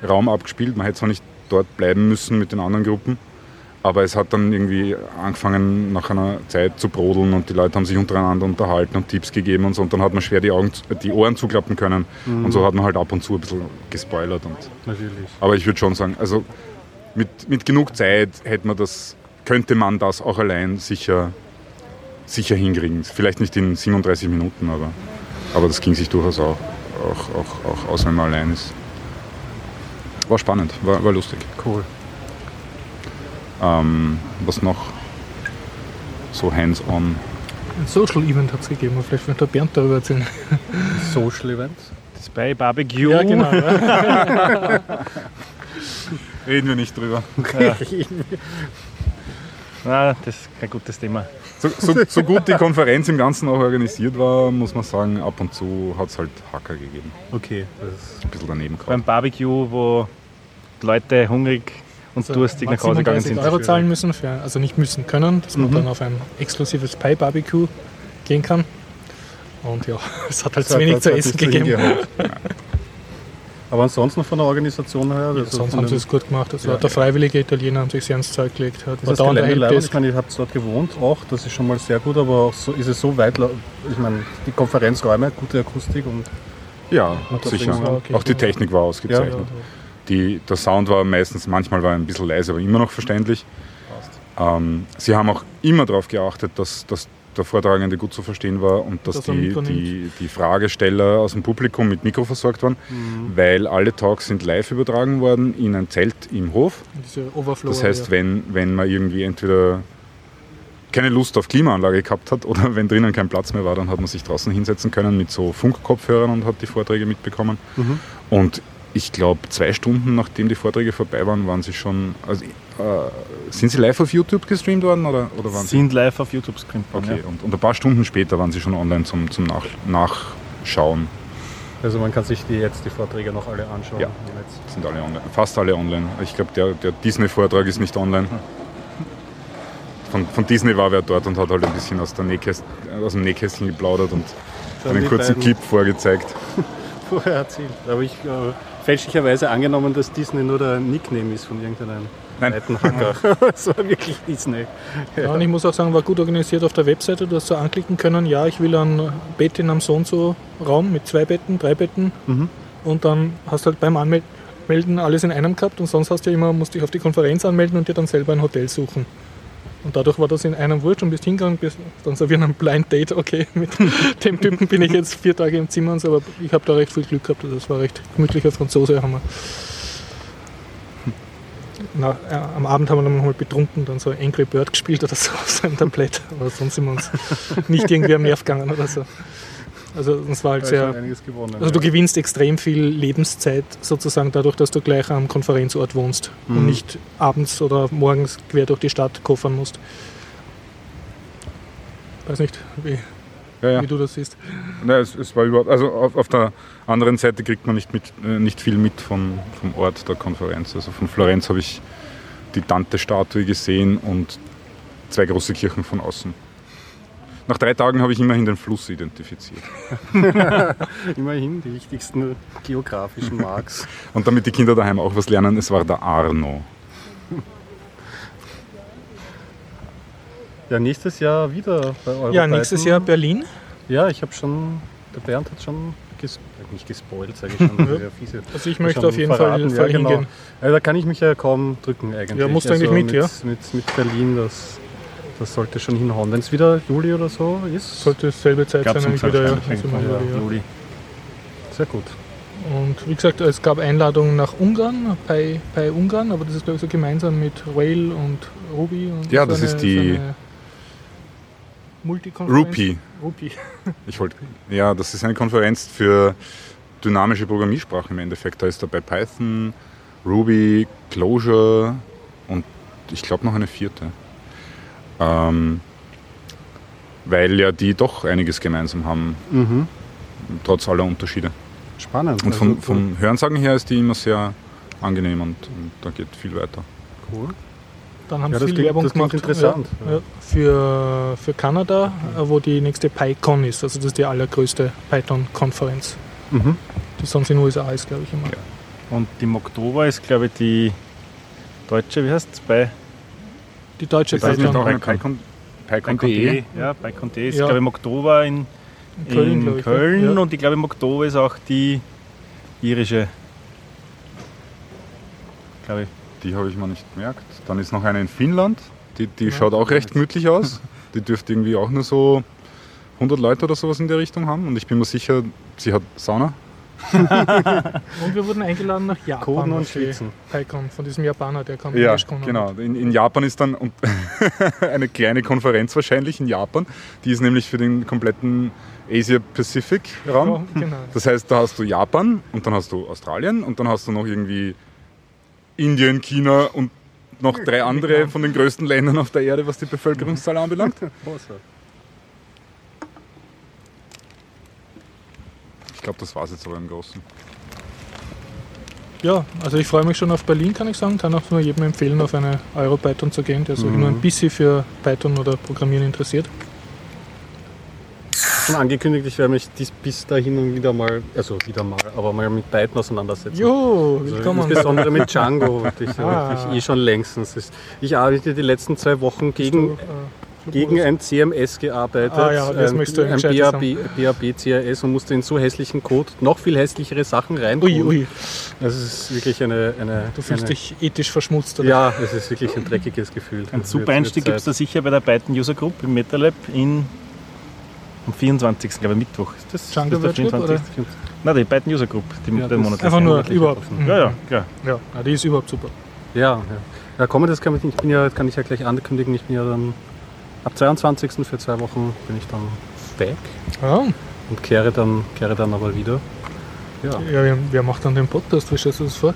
Raum abgespielt. Man hätte zwar nicht dort bleiben müssen mit den anderen Gruppen, aber es hat dann irgendwie angefangen nach einer Zeit zu brodeln und die Leute haben sich untereinander unterhalten und Tipps gegeben und so. Und dann hat man schwer die, Augen, die Ohren zuklappen können. Und so hat man halt ab und zu ein bisschen gespoilert. Und Natürlich. aber ich würde schon sagen, also mit, mit genug Zeit hätte man das, könnte man das auch allein sicher, sicher hinkriegen. Vielleicht nicht in 37 Minuten, aber, aber das ging sich durchaus auch, auch, auch, auch aus, wenn man allein ist. War spannend, war, war lustig. Cool. Ähm, was noch? So hands-on. Ein Social Event hat es gegeben, aber vielleicht wird der Bernd darüber erzählen. [LAUGHS] Social Events. Das bei Barbecue. Ja, genau. Ja. [LAUGHS] Reden wir nicht drüber. Ah, das ist kein gutes Thema. So, so, so gut die Konferenz im Ganzen auch organisiert war, muss man sagen, ab und zu hat es halt Hacker gegeben. Okay. Das Ein bisschen daneben Beim gehabt. Barbecue, wo Leute hungrig und durstig nach Hause gegangen 37 sind. Euro zahlen müssen, für, also nicht müssen können, dass man dann auf ein exklusives Pie-Barbecue gehen kann. Und ja, [LAUGHS] es hat halt zu wenig zu essen gegeben. [LAUGHS] Aber ansonsten von der Organisation her, also Sonst haben sie es gut gemacht. Also Ja. der freiwillige Italiener haben sich sehr ins Zeug gelegt. Hat Ist das leibend? Helpdesk. Ich meine, ihr habt dort gewohnt auch, das ist schon mal sehr gut, aber auch so, ist es so weit, ich meine, die Konferenzräume, gute Akustik und Ja, das sicher. War okay. Auch die Technik war ausgezeichnet. Die, der Sound war meistens, manchmal war er ein bisschen leise, aber immer noch verständlich. Ähm, sie haben auch immer darauf geachtet, dass, dass der Vortragende gut zu verstehen war und dass er die, die, die Fragesteller aus dem Publikum mit Mikro versorgt waren, weil alle Talks sind live übertragen worden in ein Zelt im Hof. Das heißt, ja. wenn, wenn man irgendwie entweder keine Lust auf Klimaanlage gehabt hat oder wenn drinnen kein Platz mehr war, dann hat man sich draußen hinsetzen können mit so Funkkopfhörern und hat die Vorträge mitbekommen. Und ich glaube, zwei Stunden nachdem die Vorträge vorbei waren, waren sie schon. Also, äh, sind sie live auf YouTube gestreamt worden oder, oder waren sie? Sind live auf YouTube screened worden. Okay, und, und ein paar Stunden später waren sie schon online zum, zum Nach, Nachschauen. also man kann sich die jetzt die Vorträge noch alle anschauen. Ja. im Netz. Sind alle online. Fast alle online. Ich glaube, der, der Disney-Vortrag ist nicht online. Von, von Disney war wer dort und hat halt ein bisschen aus, der Nähkäst, aus dem Nähkästchen geplaudert und Dann einen kurzen beiden Clip vorgezeigt. [LAUGHS] Vorher erzählt. Da habe ich äh, fälschlicherweise angenommen, dass Disney nur der Nickname ist von irgendeinem Nein. alten Hacker. [LAUGHS] Es war wirklich Disney. Ja, und ich muss auch sagen, war gut organisiert auf der Webseite. Du hast so anklicken können, ja, ich will ein Bett in einem so und so Raum mit zwei Betten, drei Betten. Und dann hast du halt beim Anmelden alles in einem gehabt und sonst hast du ja immer, musst dich auf die Konferenz anmelden und dir dann selber ein Hotel suchen. Und dadurch war das in einem Wurscht und bist hingegangen, bist dann so wie ein Blind Date, okay, [LAUGHS] mit [LAUGHS] dem Typen bin ich jetzt vier Tage im Zimmer und so, aber ich habe da recht viel Glück gehabt. Das war recht gemütlicher Franzose, haben wir. Na, äh, am Abend haben wir nochmal betrunken, dann so Angry Bird [LAUGHS] gespielt oder so auf seinem Tablett. Aber sonst sind wir uns nicht irgendwie am Nerv gegangen oder so. Also es war halt sehr. gewonnen. Also du gewinnst extrem viel Lebenszeit sozusagen dadurch, dass du gleich am Konferenzort wohnst und nicht abends oder morgens quer durch die Stadt koffern musst. Weiß nicht, wie, Ja, ja. wie du das siehst. Nein, es, es war überhaupt, also auf, auf der anderen Seite kriegt man nicht, mit, äh, nicht viel mit von, vom Ort der Konferenz. Also von Florenz habe ich die Dante-Statue gesehen und zwei große Kirchen von außen. nach drei Tagen habe ich immerhin den Fluss identifiziert. [LAUGHS] Immerhin die wichtigsten geografischen Marks. [LAUGHS] Und damit die Kinder daheim auch was lernen, es war der Arno. Ja, nächstes Jahr wieder bei Europeiten. Ja, nächstes Jahr Berlin. Ja, ich habe schon, der Bernd hat schon ges äh, nicht gespoilt, sage ich schon. fiese. [LAUGHS] Also ich möchte auf jeden verraten, Fall, Fall ja, genau. hingehen. Also da kann ich mich ja kaum drücken eigentlich. Ja, musst du also eigentlich mit, mit, ja. Mit, mit Berlin, das, das sollte schon hinhauen. Wenn es wieder Juli oder so ist, Sollte dasselbe Zeit sein, nämlich wieder. Ja. Also ja. Juli. sehr gut. Und wie gesagt, es gab Einladungen nach Ungarn, bei, bei Ungarn, aber das ist glaube ich so gemeinsam mit Rail und Ruby. Und Ja, so das eine- ist die- Multikonferenz. Rupi. Rupi. [LAUGHS] Ich wollte, ja, das ist eine Konferenz für dynamische Programmiersprachen im Endeffekt. Da ist dabei Python, Ruby, Clojure und ich glaube noch eine vierte. Ähm, weil ja die doch einiges gemeinsam haben, Mhm. trotz aller Unterschiede. Spannend. Und von, Also, vom Hörensagen her ist die immer sehr angenehm und, und da geht viel weiter. cool. Dann haben Ja, sie viel klingt- Werbung gemacht interessant, Ja, ja. ja, für, für Kanada, äh, wo die nächste PyCon ist. Also das ist die allergrößte Python-Konferenz, Mhm. die sonst in den USA ist, glaube ich immer. Und im Oktober ist, glaube ich, die deutsche, wie heißt es? Bei Die deutsche Ist das Python auch eine PyCon. PyCon- PyCon.de? Ja, PyCon.de ist, Ja. glaube ich, im Oktober in, in Köln, in ich. Köln Ja. und ich glaube, im Oktober ist auch die irische. Glaube ich. Die habe ich mir nicht gemerkt. Dann ist noch eine in Finnland. Die, die Ja. schaut auch recht gemütlich aus. [LAUGHS] Die dürfte irgendwie auch nur so 100 Leute oder sowas in der Richtung haben. Und ich bin mir sicher, sie hat Sauna. [LAUGHS] Und wir wurden eingeladen nach Japan. Coden und Schwitzen. PyCon von diesem Japaner, der kam Ja, genau. In, in Japan ist dann und [LAUGHS] eine kleine Konferenz wahrscheinlich in Japan. Die ist nämlich für den kompletten Asia-Pacific-Raum. Ja, genau. Das heißt, da hast du Japan und dann hast du Australien und dann hast du noch irgendwie Indien, China und noch drei andere von den größten Ländern auf der Erde, was die Bevölkerungszahl anbelangt. [LAUGHS] Ich glaube, das war es jetzt aber im Großen. Ja, also ich freue mich schon auf Berlin, kann ich sagen. Kann auch nur jedem empfehlen, auf eine Euro-Python zu gehen, der sich nur ein bisschen für Python oder Programmieren interessiert. Schon angekündigt, ich werde mich dies bis dahin und wieder mal, also wieder mal, aber mal mit Python auseinandersetzen. Jo, Also willkommen. insbesondere mit Django, ich, Ah. ich eh schon längstens. Das- Ich arbeite die letzten zwei Wochen gegen, Du, äh, gegen ein CMS gearbeitet, Ah ja, das ein, möchtest du ein BAB, BAB CRS und musste in so hässlichen Code noch viel hässlichere Sachen rein. Ui, ui, Das ist wirklich eine... eine du fühlst eine, dich ethisch verschmutzt, oder? Ja, es ist wirklich ein dreckiges Gefühl. Ein super Einstieg gibt es da sicher bei der Python User Group im MetaLab in, am 24. glaube ich, Mittwoch. Ist das, Django ist das der Virtual, 24.? Nein, die Python User Group, die, Ja, der das- Monat. Einfach nur überhaupt. offen. Mhm. Ja, ja, klar. Ja, ja, die ist überhaupt super. Ja, ja. Ja, komm, das kann, ich, ich bin ja, kann ich ja gleich ankündigen, ich bin ja dann ab 22. für zwei Wochen bin ich dann weg Ja, und kehre dann, kehre dann aber wieder. Ja. ja wer, wer macht dann den Podcast? Wie stellst du das vor?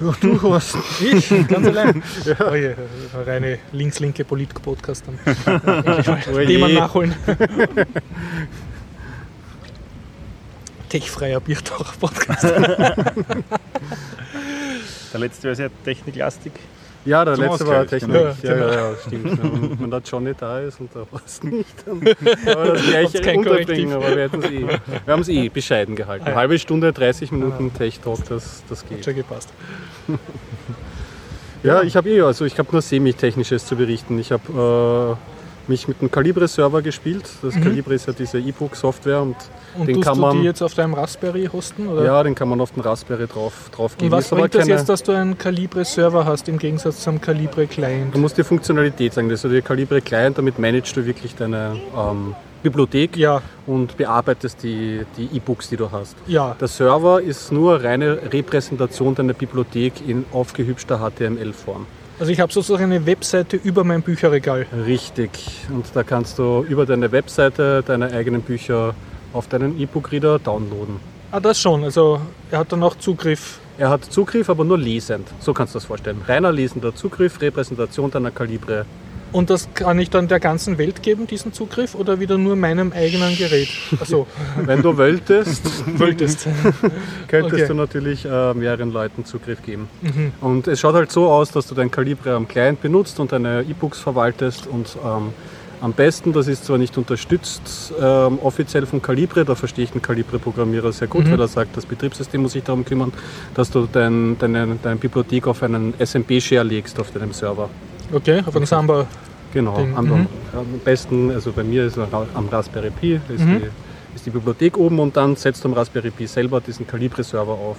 Ja, du Horst. Ich, [LAUGHS] ganz allein. Oh je, reine links-linke Polit-Podcast mal [LAUGHS] Oh. Thema nachholen. Techfreier Biertaucher-Podcast. [LAUGHS] Der letzte war sehr techniklastig. Ja, der Zum letzte war Ausgleich, Technik. genau. Ja, ja, ja, stimmt. [LAUGHS] Ja, und wenn der Johnny da ist und der Horst nicht, dann man das gleiche kein unterbringen. Aber wir eh, wir haben es eh bescheiden gehalten. Ja. Halbe Stunde, 30 Minuten Tech-Talk, das, das Hat geht. schon gepasst. [LAUGHS] Ja, ich habe eh, also ich habe nur semi-technisches zu berichten. Ich habe äh, mich mit einem Calibre-Server gespielt. Das Calibre ist ja diese E-Book-Software und Und Den kann du man- die jetzt auf deinem Raspberry hosten? Oder? ja, den kann man auf den Raspberry drauf, drauf Und geben. was Ist bringt das keine- jetzt, dass du einen Calibre-Server hast im Gegensatz zum Calibre-Client? Du musst die Funktionalität sagen, das ist der Calibre Client, damit managst du wirklich deine ähm, Bibliothek Ja, und bearbeitest die die E-Books, die du hast. ja. Der Server ist nur reine Repräsentation deiner Bibliothek in aufgehübschter HTML-Form. Also ich habe sozusagen eine Webseite über mein Bücherregal. Richtig. Und da kannst du über deine Webseite deine eigenen Bücher auf deinen E-Book-Reader downloaden. Ah, das schon. Also er hat dann auch Zugriff. Er hat Zugriff, aber nur lesend. So kannst du das vorstellen. Reiner lesender Zugriff, Repräsentation deiner Kalibre. Und das kann ich dann der ganzen Welt geben, diesen Zugriff, oder wieder nur meinem eigenen Gerät? Achso, [LAUGHS] Wenn du wolltest, wolltest. [LAUGHS] könntest Okay. du natürlich äh, mehreren Leuten Zugriff geben. Mhm. Und es schaut halt so aus, dass du dein Kalibre am Client benutzt und deine E-Books verwaltest und ähm, Am besten, das ist zwar nicht unterstützt ähm, offiziell von Calibre, da verstehe ich den Calibre-Programmierer sehr gut, Mhm. weil er sagt, das Betriebssystem muss sich darum kümmern, dass du dein, deine, deine Bibliothek auf einen SMP-Share legst auf deinem Server. Okay, auf einen Samba. Genau, Ding, am, mhm. am besten, also bei mir ist am Raspberry Pi, ist, Mhm. die, ist die Bibliothek oben und dann setzt du am Raspberry Pi selber diesen Calibre-Server auf,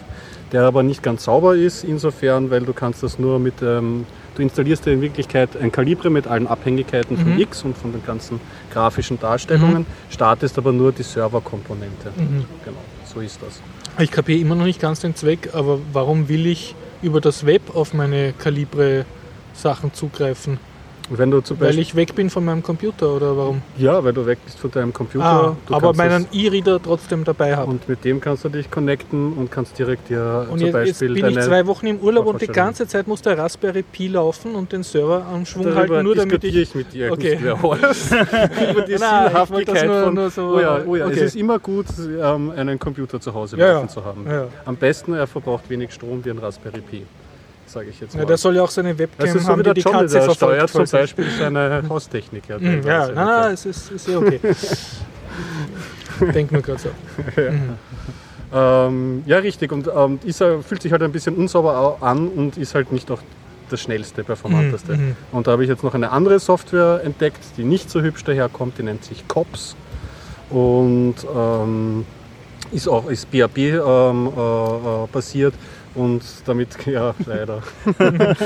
der aber nicht ganz sauber ist, insofern, weil du kannst das nur mit, ähm, du installierst dir in Wirklichkeit ein Calibre mit allen Abhängigkeiten von Mhm. X und von den ganzen grafischen Darstellungen, startest aber nur die Serverkomponente. Mhm. Genau, so ist das. Ich kapiere immer noch nicht ganz den Zweck, aber warum will ich über das Web auf meine Calibre-Sachen zugreifen? Wenn du zum Weil Beispiel, ich weg bin von meinem Computer oder warum? ja, weil du weg bist von deinem Computer, Ah, du aber meinen E-Reader trotzdem dabei habe. und mit dem kannst du dich connecten und kannst direkt dir Und zum jetzt, jetzt Beispiel bin ich zwei Wochen im Urlaub und die ganze Zeit muss der Raspberry Pi laufen und den Server am Schwung Darüber halten, nur damit ich. ich mit dir Okay. [LAUGHS] [LAUGHS] Über die Nein, Sinnhaftigkeit nur- von, nur so- oh ja, oh ja okay. es ist immer gut, ähm, einen Computer zu Hause Ja, laufen zu haben. Am besten, er verbraucht wenig Strom wie ein Raspberry Pi, sage ich jetzt mal. Ja, der soll ja auch seine Webcam das ist so haben, wie die die Katze der steuert zum Beispiel seine Haustechnik. Ja, Mhm, [LAUGHS] Ja, nein, nein, es ist, ist [LAUGHS] ja okay. Denk nur gerade so. Ähm, ja, richtig. Und ähm, ist, fühlt sich halt ein bisschen unsauber au- an und ist halt nicht auch das schnellste, performanteste. Mhm, mhm. Und da habe ich jetzt noch eine andere Software entdeckt, die nicht so hübsch daherkommt, die nennt sich COPS. Und ähm, ist auch ist BAP ähm, äh, äh, basiert und damit, [LAUGHS] ja, leider, [LAUGHS]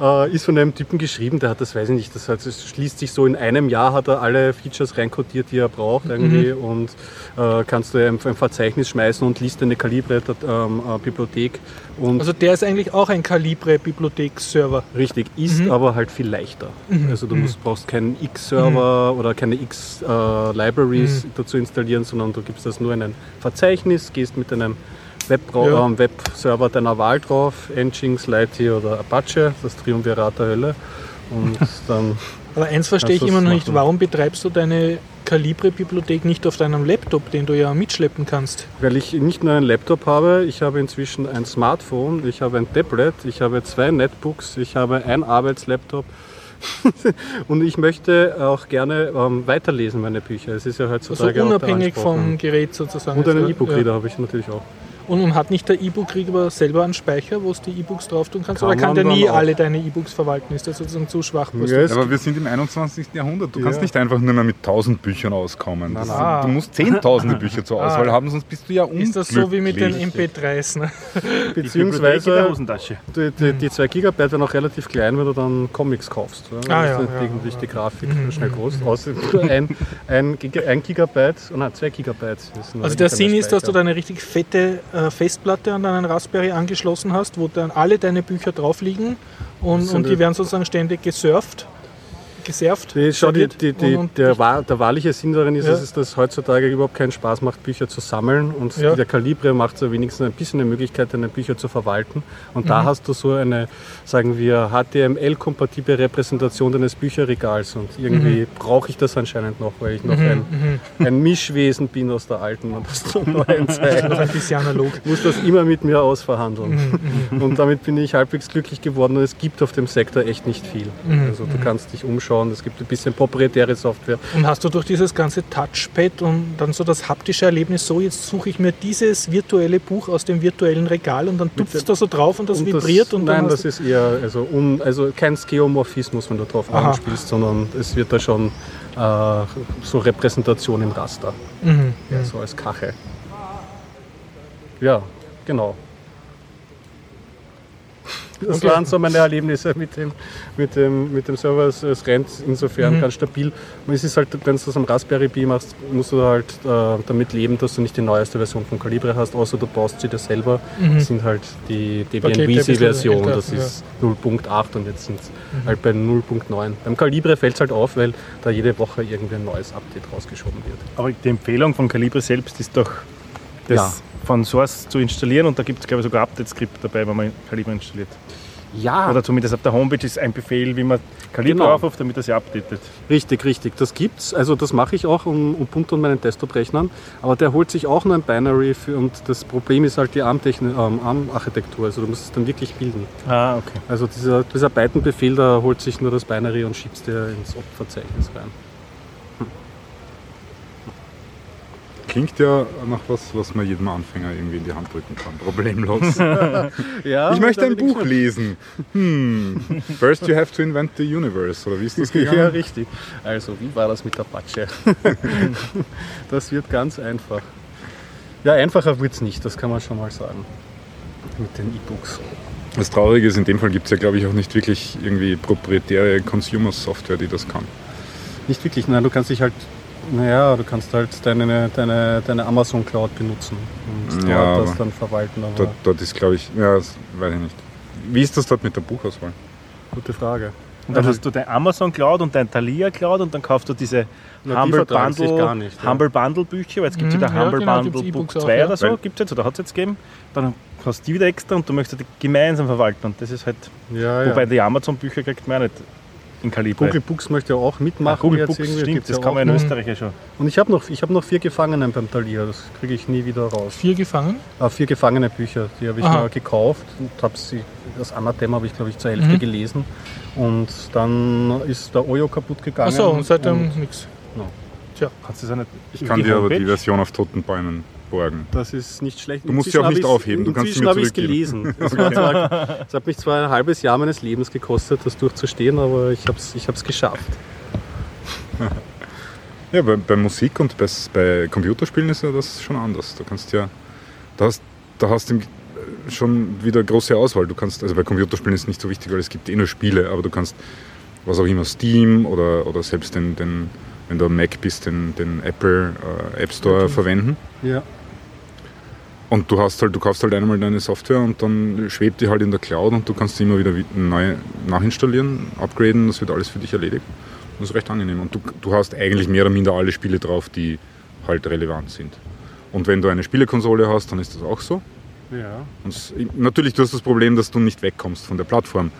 äh, ist von einem Typen geschrieben, der hat das, weiß ich nicht, das, heißt, es schließt sich so in einem Jahr, hat er alle Features reinkodiert, die er braucht irgendwie und äh, kannst du ein, ein Verzeichnis schmeißen und liest eine Calibre-Bibliothek und Also der ist eigentlich auch ein Calibre-Bibliothek-Server. Richtig, ist Mhm. aber halt viel leichter. Also du musst, brauchst keinen X-Server oder keine X-Libraries Mhm. dazu installieren, sondern du gibst das nur in ein Verzeichnis, gehst mit einem Ja. ähm, Webserver deiner Wahl drauf, Nginx, Lighty oder Apache, das Triumvirat der Hölle. Und [LAUGHS] dann, Aber eins verstehe ich immer noch nicht, warum betreibst du deine Calibre-Bibliothek nicht auf deinem Laptop, den du ja mitschleppen kannst? weil ich nicht nur einen Laptop habe, ich habe inzwischen ein Smartphone, ich habe ein Tablet, ich habe zwei Netbooks, ich habe ein Arbeitslaptop. [LAUGHS] Und ich möchte auch gerne ähm, weiterlesen, meine Bücher. Es ist ja Also heutzutage auch unabhängig vom? Gerät sozusagen. Und einen Also, E-Book-Reader ja. habe ich natürlich auch. Und, hat nicht der E-Book-Reader selber einen Speicher, wo du die E-Books drauf tun kannst? Kann Oder kann der nie alle deine E-Books verwalten? Ist der sozusagen zu schwach? Ja, Aber wir sind im 21. Jahrhundert. Du kannst Ja. nicht einfach nur mehr mit 1000 Büchern auskommen. Das, nein. Du musst zehntausende Bücher zur Auswahl Ah. haben, sonst bist du ja unglücklich. ist das so wie mit den MP3s? Ne? Beziehungsweise die, die, die 2 Gigabyte werden auch relativ klein, wenn du dann Comics kaufst. Ja? Ah, Das ja, ist ja, Mhm. eigentlich die Grafik schnell groß. Außer ein, ein, ein Gigabyte, oh nein, 2 Gigabyte. Also der Sinn ist, dass du da eine richtig fette äh, Festplatte an deinen Raspberry angeschlossen hast, wo dann alle deine Bücher drauf liegen und, und die die- werden sozusagen ständig gesurft, Die, schau, die, serviert die, die, und, und der, der wahrliche Sinn darin ist, Ja. dass es heutzutage überhaupt keinen Spaß macht, Bücher zu sammeln. Und Ja. der Calibre macht so wenigstens ein bisschen eine Möglichkeit, deine Bücher zu verwalten. Und Mhm. da hast du so eine, sagen wir, HTML-kompatible Repräsentation deines Bücherregals. Und irgendwie Mhm. brauche ich das anscheinend noch, weil ich noch ein, ein Mischwesen bin aus der alten und aus der neuen Zeit. noch ein bisschen analog. Ich muss das immer mit mir ausverhandeln. Mhm, Und damit bin ich halbwegs glücklich geworden und es gibt auf dem Sektor echt nicht viel. Mhm, Also du kannst dich umschauen, es gibt ein bisschen proprietäre Software. Und hast du durch dieses ganze Touchpad und dann so das haptische Erlebnis so, jetzt suche ich mir dieses virtuelle Buch aus dem virtuellen Regal und dann tupfst du da so drauf und das Und vibriert und dann Nein, das ist eher also, un, also kein Skeomorphismus, wenn du drauf Aha. anspielst, sondern es wird da schon äh, so Repräsentation im Raster, mhm. ja, so als Kachel. Ja, genau. Das Okay. waren so meine Erlebnisse mit dem, mit dem, mit dem Server. Es, es rennt insofern Mhm. ganz stabil. Und es ist halt, wenn du das am Raspberry Pi machst, musst du halt äh, damit leben, dass du nicht die neueste Version von Calibre hast, außer du baust sie dir selber. Das sind halt die Pakete ein Debian bisschen Wheezy-Version, älter, das ja. ist 0.8 und jetzt sind es halt bei 0.9. Beim Calibre fällt es halt auf, weil da jede Woche irgendwie ein neues Update rausgeschoben wird. Aber die Empfehlung von Calibre selbst ist doch, das Ja. von Source zu installieren und da gibt es, glaube ich, sogar Update-Skript dabei, wenn man Calibre installiert. Ja, Oder zumindest auf der Homepage ist ein Befehl, wie man Kaliber Genau. aufruft, damit er sich updatet. richtig, richtig. Das gibt's. Also das mache ich auch um Ubuntu und meinen Desktop-Rechnern. Aber der holt sich auch nur ein Binary für, und das Problem ist halt die ähm, ARM-Architektur. Also du musst es dann wirklich bilden. Ah, okay. Also dieser, dieser Python-Befehl, da holt sich nur das Binary und schiebt es dir ins Op-Verzeichnis rein. Klingt ja nach was, was man jedem Anfänger irgendwie in die Hand drücken kann. Problemlos. [LAUGHS] Ja, ich möchte ein Buch lesen. Hm. First you have to invent the universe. Oder wie ist das gegangen? [LAUGHS] Ja, richtig. Also, wie war das mit Apache? [LAUGHS] das wird ganz einfach. Ja, einfacher wird es nicht, das kann man schon mal sagen. Mit den E-Books. Das Traurige ist, in dem Fall gibt es ja, glaube ich, auch nicht wirklich irgendwie proprietäre Consumer-Software, die das kann. Nicht wirklich, nein, du kannst dich halt, naja, du kannst halt deine, deine, deine Amazon Cloud benutzen und Ja, dort das dann verwalten. Aber Dort, dort ist, glaube ich, ja, das weiß ich nicht. Wie ist das dort mit der Buchauswahl? gute Frage. Und dann Also- hast du dein Amazon Cloud und dein Thalia Cloud und dann kaufst du diese Na, die Humble sich Bundle, gar nicht, ja. Humble Bundle Bücher, weil jetzt gibt es Mhm, ja der ja, Humble genau, Bundle gibt's Book E-Books auch, 2 ja. oder so, gibt es jetzt oder hat es jetzt gegeben. Dann hast du die wieder extra und du möchtest die gemeinsam verwalten und das ist halt, Ja, ja. wobei die Amazon Bücher kriegt man auch nicht in Kaliber. Google Books möchte ja auch mitmachen. Google jetzt Books, stimmt, das ja kann man in. Österreich ja schon. Und ich habe noch, ich hab noch vier Gefangenen beim Thalia, das kriege ich nie wieder raus. Vier gefangen. Ah, vier gefangene Bücher, die habe ich Aha. mal gekauft und habe sie, das Anathema habe ich glaube ich zur Hälfte Mhm. gelesen. Und dann ist der Oyo kaputt gegangen. Achso, und seitdem nichts. Kannst du das auch nicht Ich kann dir aber die? Version auf toten Bäumen borgen. Das ist nicht schlecht. Du musst sie auch nicht aufheben, du kannst inzwischen habe ich [LAUGHS] es gelesen. Es, hat mich zwar ein halbes Jahr meines Lebens gekostet, das durchzustehen, aber ich habe es ich hab's geschafft. [LAUGHS] Ja, bei, bei Musik und bei, bei Computerspielen ist ja das schon anders. Du kannst ja, da hast, da hast du schon wieder große Auswahl. Du kannst, also bei Computerspielen ist es nicht so wichtig, weil es gibt eh nur Spiele, aber du kannst, was auch immer, Steam oder, oder selbst den, den, wenn du Mac bist, den, den Apple äh, App Store Okay. verwenden. Ja. Und du hast halt, du kaufst halt einmal deine Software und dann schwebt die halt in der Cloud und du kannst die immer wieder wi- neu nachinstallieren, upgraden, das wird alles für dich erledigt. Das ist recht angenehm. Und du, du hast eigentlich mehr oder minder alle Spiele drauf, die halt relevant sind. Und wenn du eine Spielekonsole hast, dann ist das auch so. ja. Und natürlich, du hast das Problem, dass du nicht wegkommst von der Plattform.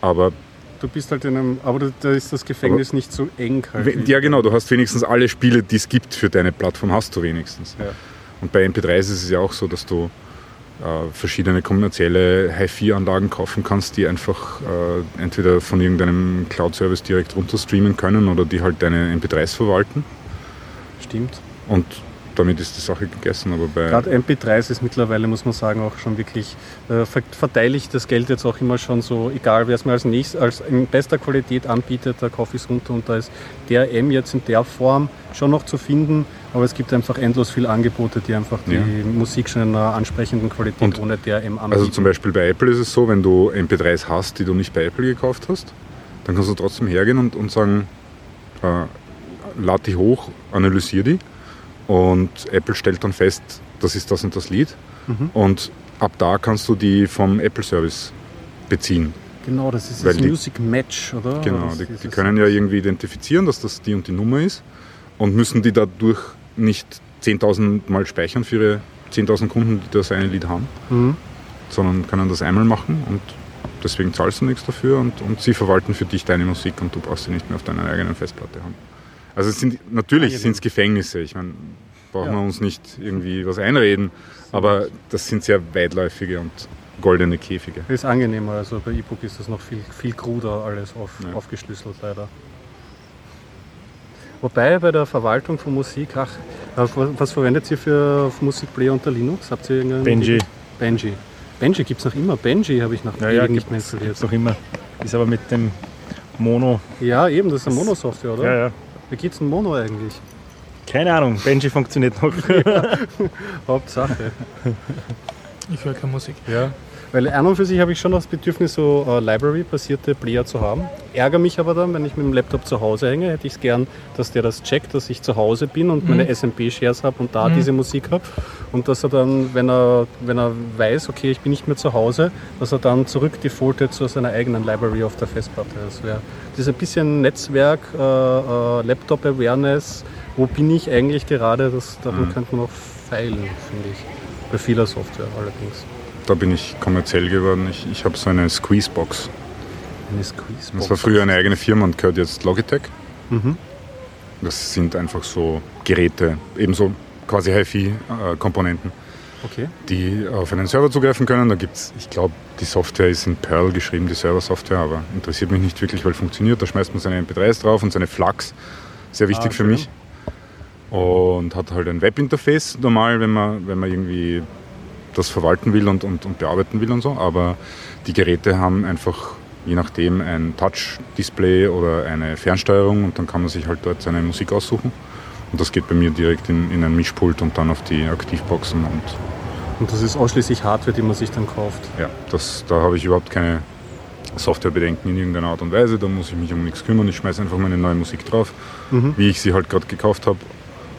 Aber Du bist halt in einem, aber da- ist das Gefängnis nicht so eng halt. ja genau, du hast wenigstens alle Spiele, die es gibt für deine Plattform, hast du wenigstens. Ja. Und bei MP3 ist es ja auch so, dass du äh, verschiedene kommerzielle Hi-Fi-Anlagen kaufen kannst, die einfach äh, entweder von irgendeinem Cloud-Service direkt runterstreamen können oder die halt deine MP3s verwalten. Stimmt. Und damit ist die Sache gegessen. Aber bei Gerade MP3s ist mittlerweile, muss man sagen, auch schon wirklich, äh, ver- verteile ich das Geld jetzt auch immer schon so, egal wer es mir als nächstes, als in bester Qualität anbietet, da kaufe ich es runter und da ist der M jetzt in der Form schon noch zu finden, aber es gibt einfach endlos viele Angebote, die einfach die Ja. Musik schon in einer ansprechenden Qualität Und- ohne der M anbieten. Also zum Beispiel bei Apple ist es so, wenn du MP3s hast, die du nicht bei Apple gekauft hast, dann kannst du trotzdem hergehen und, und sagen, äh, lad die hoch, analysier die und Apple stellt dann fest, das ist das und das Lied Mhm. und ab da kannst du die vom Apple Service beziehen. Genau, das ist das die- Music Match, oder? Genau, die, die können ja irgendwie identifizieren, dass das die und die Nummer ist und müssen die dadurch nicht 10.000 Mal speichern für ihre 10.000 Kunden, die das eine Lied haben. Mhm. sondern können das einmal machen und deswegen zahlst du nichts dafür und, und sie verwalten für dich deine Musik und du brauchst sie nicht mehr auf deiner eigenen Festplatte haben. Also es sind, natürlich sind es Gefängnisse, ich meine, brauchen Ja. wir uns nicht irgendwie was einreden, aber das sind sehr weitläufige und goldene Käfige. Ist angenehmer, also bei E-Book ist das noch viel, viel kruder alles auf, Ja. aufgeschlüsselt leider. Wobei bei der Verwaltung von Musik, ach, äh, was verwendet ihr für Musikplayer unter Linux? Habt ihr irgendeinen? Benji. Benji. Benji gibt es noch immer. Benji habe ich nach Ja, ja, nicht mehr installiert. gibt's noch immer. Ist aber mit dem Mono. Ja, eben, das ist eine Mono-Software, oder? Ja, ja. Wie geht's denn Mono eigentlich? Keine Ahnung, Benji funktioniert noch. [LAUGHS] Hauptsache. Ich höre keine Musik. Ja. Weil an und für sich habe ich schon das Bedürfnis, so äh, Library-basierte Player zu haben. Ärgere mich aber dann, wenn ich mit dem Laptop zu Hause hänge, hätte ich es gern, dass der das checkt, dass ich zu Hause bin und meine SMP-Shares habe und da Mhm. diese Musik habe. Und dass er dann, wenn er, wenn er weiß, okay, ich bin nicht mehr zu Hause, dass er dann zurück defaultet zu seiner eigenen Library auf der Festplatte. Das wäre das ist ein bisschen Netzwerk, äh, äh, Laptop-Awareness. Wo bin ich eigentlich gerade? Das, daran Mhm. könnte man noch feilen, finde ich. Bei vieler Software allerdings. Da bin ich kommerziell geworden. Ich, ich habe so eine Squeezebox. Eine Squeezebox. Das war früher eine eigene Firma und gehört jetzt Logitech. Mhm. Das sind einfach so Geräte, ebenso quasi HiFi-Komponenten, Okay. die auf einen Server zugreifen können. Da gibt's, ich glaube, die Software ist in Perl geschrieben, die Server-Software, aber interessiert mich nicht wirklich, weil funktioniert. Da schmeißt man seine MP3s drauf und seine Flux. Sehr wichtig Ah, für mich. Und hat halt ein Webinterface normal, wenn man, wenn man irgendwie das verwalten will und, und, und bearbeiten will und so. Aber die Geräte haben einfach je nachdem ein Touch-Display oder eine Fernsteuerung und dann kann man sich halt dort seine Musik aussuchen. Und das geht bei mir direkt in, in ein Mischpult und dann auf die Aktivboxen. Und Und das ist ausschließlich Hardware, die man sich dann kauft. ja, das, da habe ich überhaupt keine Softwarebedenken in irgendeiner Art und Weise. Da muss ich mich um nichts kümmern. Ich schmeiße einfach meine neue Musik drauf, Mhm. wie ich sie halt gerade gekauft habe.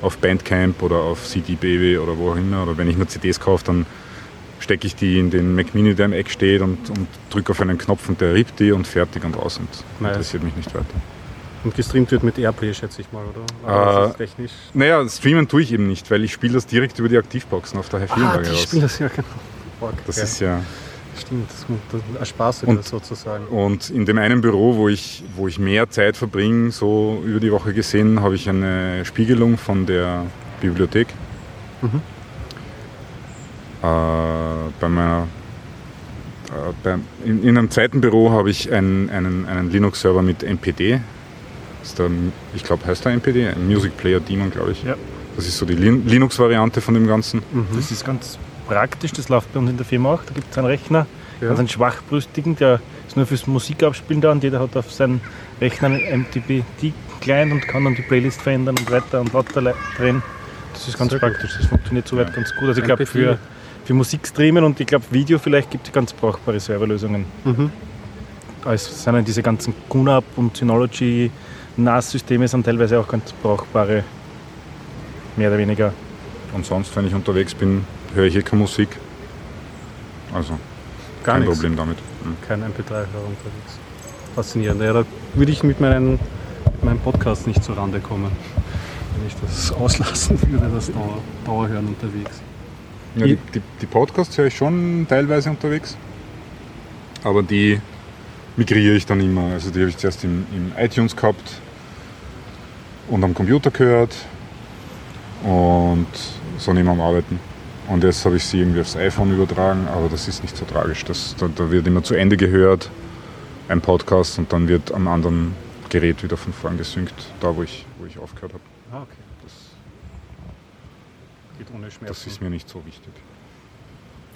Auf Bandcamp oder auf CD Baby oder wo auch immer. Oder wenn ich mir CDs kaufe, dann stecke ich die in den Mac Mini, der im Eck steht und, und drücke auf einen Knopf und der rippt die und fertig und aus. Und Nice. interessiert mich nicht weiter. Und gestreamt wird mit Airplay, schätze ich mal, oder? Äh. Naja, streamen tue ich eben nicht, weil ich spiele das direkt über die Aktivboxen auf der Ah, Hi-Fi-Anlage die raus. das ja genau. Fuck, Das ist ja. Stimmt, das, du Und- sozusagen. Und in dem einen Büro, wo ich, wo ich mehr Zeit verbringe, so über die Woche gesehen, habe ich eine Spiegelung von der Bibliothek. Mhm. Äh, bei meiner, äh, bei, in, in einem zweiten Büro habe ich einen, einen, einen Linux-Server mit NPD. Das ist der, ich glaube, heißt der NPD? Ein Music Player Daemon, glaube ich. Ja. Das ist so die Lin Linux-Variante von dem Ganzen. Mhm. Das ist ganz praktisch, das läuft bei uns in der Firma auch. Da gibt es einen Rechner, Ja. ganz einen schwachbrüstigen, der ist nur fürs Musikabspielen da und jeder hat auf seinem Rechner einen MTBT-Client und kann dann die Playlist verändern und weiter und lauter drehen. Das ist ganz Sehr gut. praktisch, das funktioniert soweit Ja. ganz gut. Also ich glaube MP4. für, für Musikstreamen und ich glaube Video vielleicht gibt es ganz brauchbare Serverlösungen. Mhm. Es sind ja diese ganzen QNAP und Synology NAS-Systeme sind teilweise auch ganz brauchbare, mehr oder weniger. Und sonst, wenn ich unterwegs bin, höre ich eh keine Musik. Also Gar kein nichts. Problem damit. Mhm. Kein MP3-Hörer unterwegs. Faszinierend. Ja, da würde ich mit, meinen, mit meinem Podcast nicht zurande kommen. Wenn ich das [LAUGHS] auslassen würde, das Dauer, Dauerhören unterwegs. Ja, die, die, die Podcasts höre ich schon teilweise unterwegs. Aber die migriere ich dann immer. Also die habe ich zuerst im, im iTunes gehabt und am Computer gehört und so neben am Arbeiten. Und jetzt habe ich sie irgendwie aufs iPhone übertragen, aber das ist nicht so tragisch. Das, da, da wird immer zu Ende gehört, ein Podcast, und dann wird am anderen Gerät wieder von vorn gesynkt, da wo ich, wo ich aufgehört habe. Ah, okay. Das geht ohne Schmerzen. Das ist mir nicht so wichtig.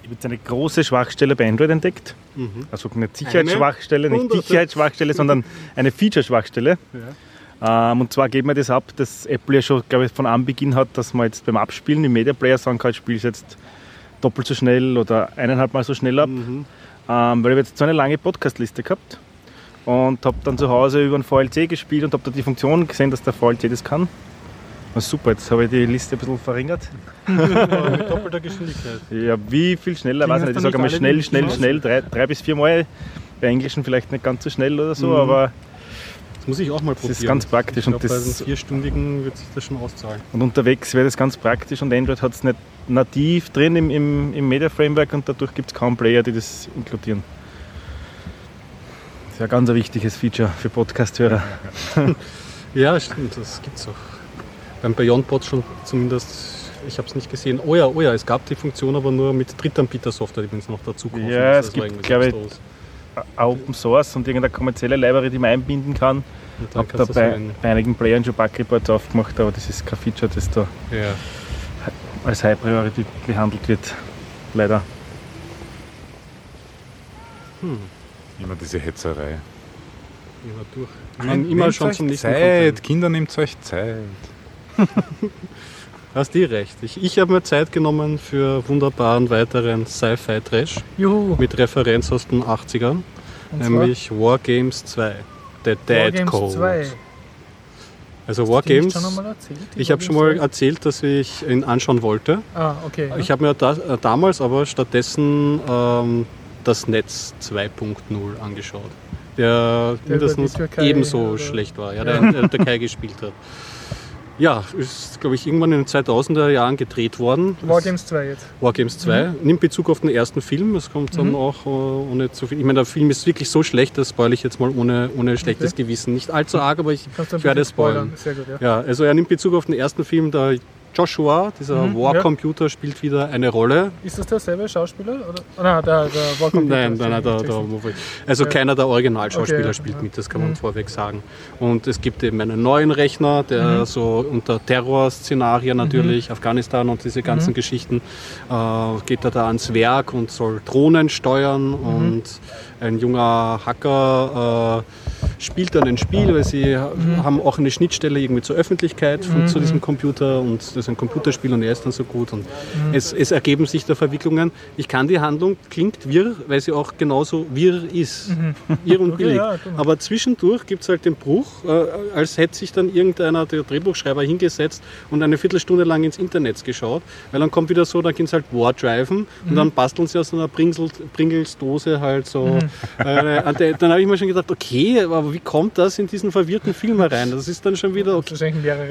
Ich habe jetzt eine große Schwachstelle bei Android entdeckt. Mhm. Also nicht Sicherheitsschwachstelle, nicht. Sicherheitsschwachstelle, sondern eine Feature-Schwachstelle. Ähm, und zwar geht mir das ab, dass Apple ja schon, glaube ich, von Anbeginn hat, dass man jetzt beim Abspielen im Media Player sagen kann, ich spiele es jetzt doppelt so schnell oder eineinhalb Mal so schnell ab. Mhm. Ähm, weil ich jetzt so eine lange Podcast-Liste gehabt und habe dann zu Hause über einen VLC gespielt und habe da die Funktion gesehen, dass der VLC das kann. Na super, jetzt habe ich die Liste ein bisschen verringert. Aber mit [LAUGHS] doppelter Geschwindigkeit. Ja, wie viel schneller, weiß nicht. Ich sage alle schnell, schnell, schnell, drei, drei bis vier Mal. Bei Englischen vielleicht nicht ganz so schnell oder so, Mhm. aber muss ich auch mal Das probieren. ist ganz praktisch Ich und glaub, bei das- den vierstündigen wird sich das schon auszahlen. und unterwegs wäre das ganz praktisch und Android hat es nicht nativ drin im, im, im Media Framework und dadurch gibt es kaum Player, die das inkludieren. Das ist ja ein ganz ein wichtiges Feature für Podcast-Hörer. [LAUGHS] Ja, stimmt, das gibt's auch. Beim BeyondBot schon zumindest, ich habe es nicht gesehen. Oh ja, oh ja, es gab die Funktion aber nur mit Drittanbieter-Software, die wir uns noch dazu kaufen. Ja, Das es gibt, glaube ich, Open Source und irgendeine kommerzielle Library, die man einbinden kann. Ich habe da bei, bei einigen Playern schon Bug-Reports aufgemacht, aber das ist kein Feature, das da ja. als High Priority behandelt wird. Leider. Immer diese Hetzerei. immer durch. Man, immer schon zum nächsten Zeit, Content. Kinder, nehmt euch Zeit. [LAUGHS] Hast die recht. Ich, ich habe mir Zeit genommen für wunderbaren weiteren Sci-Fi-Trash Juhu. mit Referenz aus den 80ern, Und zwar nämlich Wargames 2. The Dead Wargames Code. 2. Also Die Wargames, ich habe schon mal erzählt, dass ich ihn anschauen wollte. 2? Ah, okay. Ich habe mir da, äh, damals aber stattdessen ähm, das Netz 2.0 angeschaut, der, Der mindestens Türkei ebenso oder- schlecht war, ja, Ja. der in der Türkei [LAUGHS] gespielt hat. Ja, ist, glaube ich, irgendwann in den 2000er Jahren gedreht worden. Wargames 2 jetzt. Wargames 2. Nimmt Bezug auf den ersten Film. Das kommt dann auch äh, ohne zu viel. Ich meine, der Film ist wirklich so schlecht, das spoil ich jetzt mal ohne, ohne schlechtes Okay. Gewissen. Nicht allzu arg, aber ich, werde bisschen spoilern. Sehr gut, ja. Ja, also er nimmt Bezug auf den ersten Film. Der Joshua, dieser Mhm, War ja. Spielt wieder eine Rolle. Ist das derselbe Schauspieler? Oder? Oh, nein, der, der Warcomputer. Nein, nein, nein, der, der, also Ja. keiner der Originalschauspieler Okay, spielt Ja. mit, das kann man Mhm. vorweg sagen. Und es gibt eben einen neuen Rechner, der Mhm. so unter Terrorszenarien natürlich, Afghanistan und diese ganzen Mhm. Geschichten, äh, geht er da ans Werk und soll Drohnen steuern Mhm. und ein junger Hacker äh, spielt dann ein Spiel, weil sie Mhm. haben auch eine Schnittstelle irgendwie zur Öffentlichkeit von, zu diesem Computer und das ist ein Computerspiel und er ist dann so gut und Mhm. es, es ergeben sich da Verwicklungen. Ich kann die Handlung, klingt wirr, weil sie auch genauso wirr ist. [LAUGHS] Irr und Mhm. Okay, billig. ja. Aber zwischendurch gibt es halt den Bruch, äh, als hätte sich dann irgendeiner, der Drehbuchschreiber, hingesetzt und eine Viertelstunde lang ins Internet geschaut, weil dann kommt wieder so, da gehen sie halt Wardriven und Mhm. dann basteln sie aus einer Pringles, Pringles-Dose halt so. Äh, und der- dann habe ich mir schon gedacht, okay, aber wie kommt das in diesen verwirrten Film rein? Das ist dann schon wieder, okay,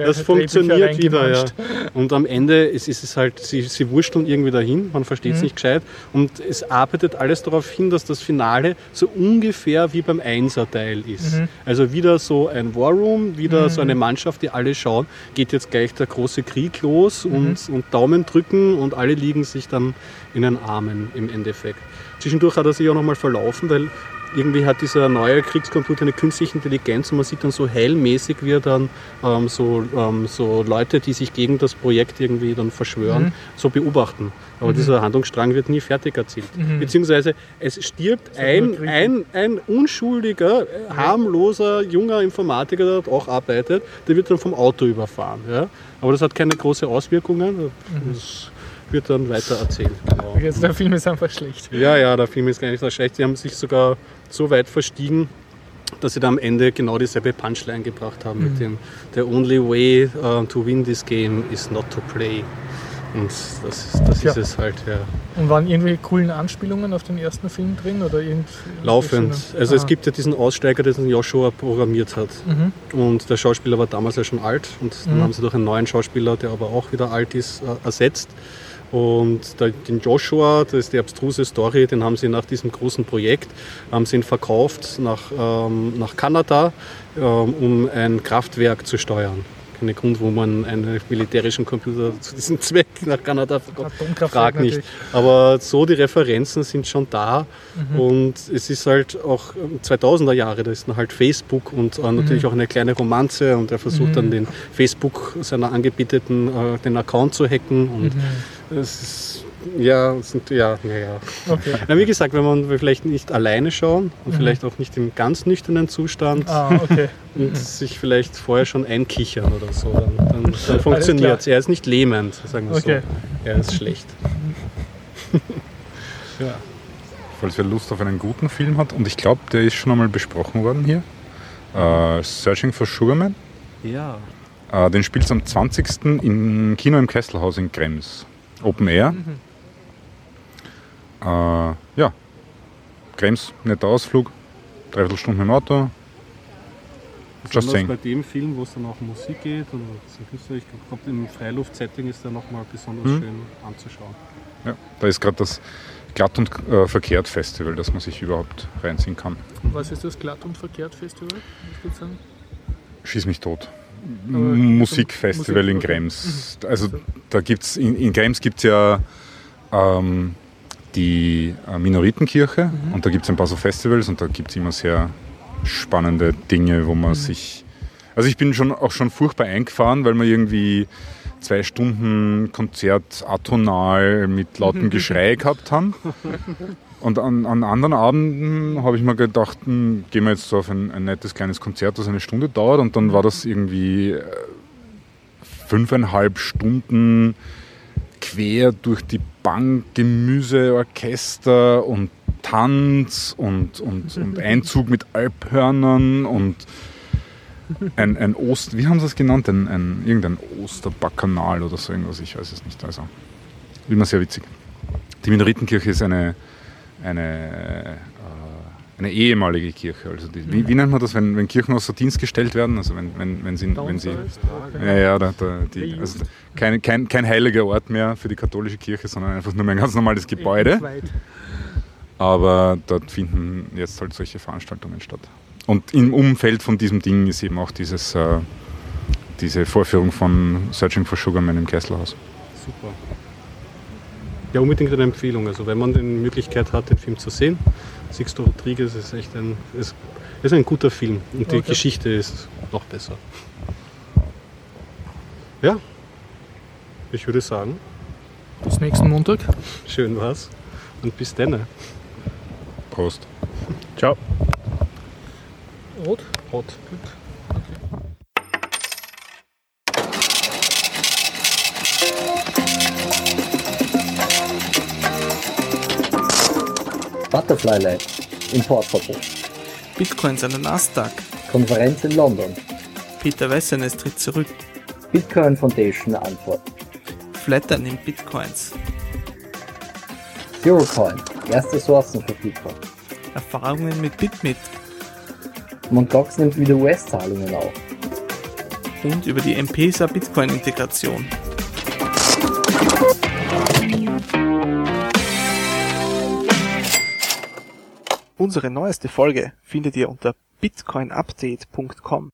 das funktioniert wieder, ja. Und am Ende ist, ist es halt, sie, sie wursteln irgendwie dahin, man versteht Mhm. es nicht gescheit. Und es arbeitet alles darauf hin, dass das Finale so ungefähr wie beim Einser-Teil ist. Mhm. Also wieder so ein War Room, wieder so eine Mannschaft, die alle schauen, geht jetzt gleich der große Krieg los Mhm. und, und Daumen drücken und alle liegen sich dann in den Armen im Endeffekt. Zwischendurch hat er sich auch nochmal verlaufen, weil irgendwie hat dieser neue Kriegscomputer eine künstliche Intelligenz und man sieht dann so hellmäßig, wie er dann ähm, so, ähm, so Leute, die sich gegen das Projekt irgendwie dann verschwören, Mhm. so beobachten. Aber dieser Handlungsstrang wird nie fertig erzählt. Mhm. Beziehungsweise es stirbt ein, ein, ein unschuldiger, äh, harmloser, junger Informatiker, der dort auch arbeitet, der wird dann vom Auto überfahren. Ja? Aber das hat keine große Auswirkungen. Das wird dann weiter erzählt. Genau. Okay, also der Film ist einfach schlecht. Ja, ja, der Film ist gar nicht so schlecht. Die haben sich sogar so weit verstiegen, dass sie da am Ende genau dieselbe Punchline gebracht haben mit dem The only way uh, to win this game is not to play. Und das, ist, das Tja. ist es halt, ja. Und waren irgendwelche coolen Anspielungen auf den ersten Film drin? Oder irgend, Laufend. Also es Ah. gibt ja diesen Aussteiger, den Joshua programmiert hat. Mhm. Und der Schauspieler war damals ja schon alt und dann Mhm. haben sie durch einen neuen Schauspieler, der aber auch wieder alt ist, äh, ersetzt. Und den Joshua, das ist die abstruse Story, den haben sie nach diesem großen Projekt, haben sie ihn verkauft nach, ähm, nach Kanada, ähm, um ein Kraftwerk zu steuern. Kein Grund, wo man einen militärischen Computer zu diesem [LAUGHS] Zweck nach Kanada verkauft. Atomkraftwerk Frag nicht. natürlich. Aber so die Referenzen sind schon da Mhm. und es ist halt auch ähm, 2000er Jahre, da ist dann halt Facebook und äh, natürlich auch eine kleine Romanze und er versucht Mhm. dann den Facebook seiner Angebieteten äh, den Account zu hacken und Mhm. es ist ja, sind, ja, naja. Okay. Na, wie gesagt, wenn man vielleicht nicht alleine schauen und vielleicht auch nicht im ganz nüchternen Zustand Mhm. Ah, okay. [LAUGHS] und sich vielleicht vorher schon einkichern oder so, dann, dann, dann funktioniert es. Er ist nicht lähmend, sagen wir Okay. so. Er ist schlecht. [LAUGHS] ja. Falls wer Lust auf einen guten Film hat, und ich glaube, der ist schon einmal besprochen worden hier. Äh, Searching for Sugarman. Ja. Äh, den spielt es am 20. im Kino im Kesselhaus in Krems. Open Air. Mhm. Äh, ja, Krems, netter Ausflug. Dreiviertel Stunden mit dem Auto. Just saying. bei dem Film, wo es dann auch um Musik geht Künstler, ich glaube, im Freiluftsetting ist der nochmal besonders Mhm. schön anzuschauen. Ja, da ist gerade das Glatt und äh, Verkehrt Festival, das man sich überhaupt reinziehen kann. Was ist das Glatt und Verkehrt Festival? Was? Schieß mich tot. Aber Musikfestival Musik, in. Krems. Also da gibt's in, in Krems gibt es ja ähm, die äh, Minoritenkirche und da gibt es ein paar so Festivals und da gibt es immer sehr spannende Dinge, wo man sich. Also ich bin schon auch schon furchtbar eingefahren, weil wir irgendwie zwei Stunden Konzert atonal mit lautem [LAUGHS] Geschrei gehabt haben. Und an, an anderen Abenden habe ich mir gedacht, hm, gehen wir jetzt so auf ein, ein nettes kleines Konzert, das eine Stunde dauert. Und dann war das irgendwie äh, fünfeinhalb Stunden quer durch die Bank, Gemüse, Orchester und Tanz und, und, und [LAUGHS] Einzug mit Alphörnern und ein, ein Ost, wie haben sie es genannt? Ein, ein, irgendein Osterbackanal oder so irgendwas, ich weiß es nicht. Also immer sehr witzig. Die Minoritenkirche ist eine, eine eine ehemalige Kirche. Also die, wie, wie nennt man das, wenn, wenn Kirchen außer Dienst gestellt werden? Also wenn, wenn, wenn, sie, wenn sie ja, ja, da, da, die, also kein, kein, kein heiliger Ort mehr für die katholische Kirche, sondern einfach nur mehr ein ganz normales Gebäude. Aber dort finden jetzt halt solche Veranstaltungen statt. Und im Umfeld von diesem Ding ist eben auch dieses, äh, diese Vorführung von Searching for Sugarman im Kesselhaus. Super. Ja, unbedingt eine Empfehlung. Also wenn man die Möglichkeit hat, den Film zu sehen, Sixto Rodriguez ist echt ein, ist, ist ein guter Film und die Okay. Geschichte ist noch besser. Ja, ich würde sagen, Bis nächsten Montag. schön war's und bis dann. Prost. Ciao. Rot. Hot. Butterfly Lab, Importverbot, Bitcoins an der Nasdaq. Konferenz in London, Peter Wessenes tritt zurück. Bitcoin Foundation Antwort, Flattern nimmt Bitcoins. Zerocoin, erste Sourcen für Bitcoin. Erfahrungen mit Bitmit Mt. Gox nimmt wieder US-Zahlungen auf. und über die M-Pesa Bitcoin-Integration. Unsere neueste Folge findet ihr unter bitcoinupdate.com.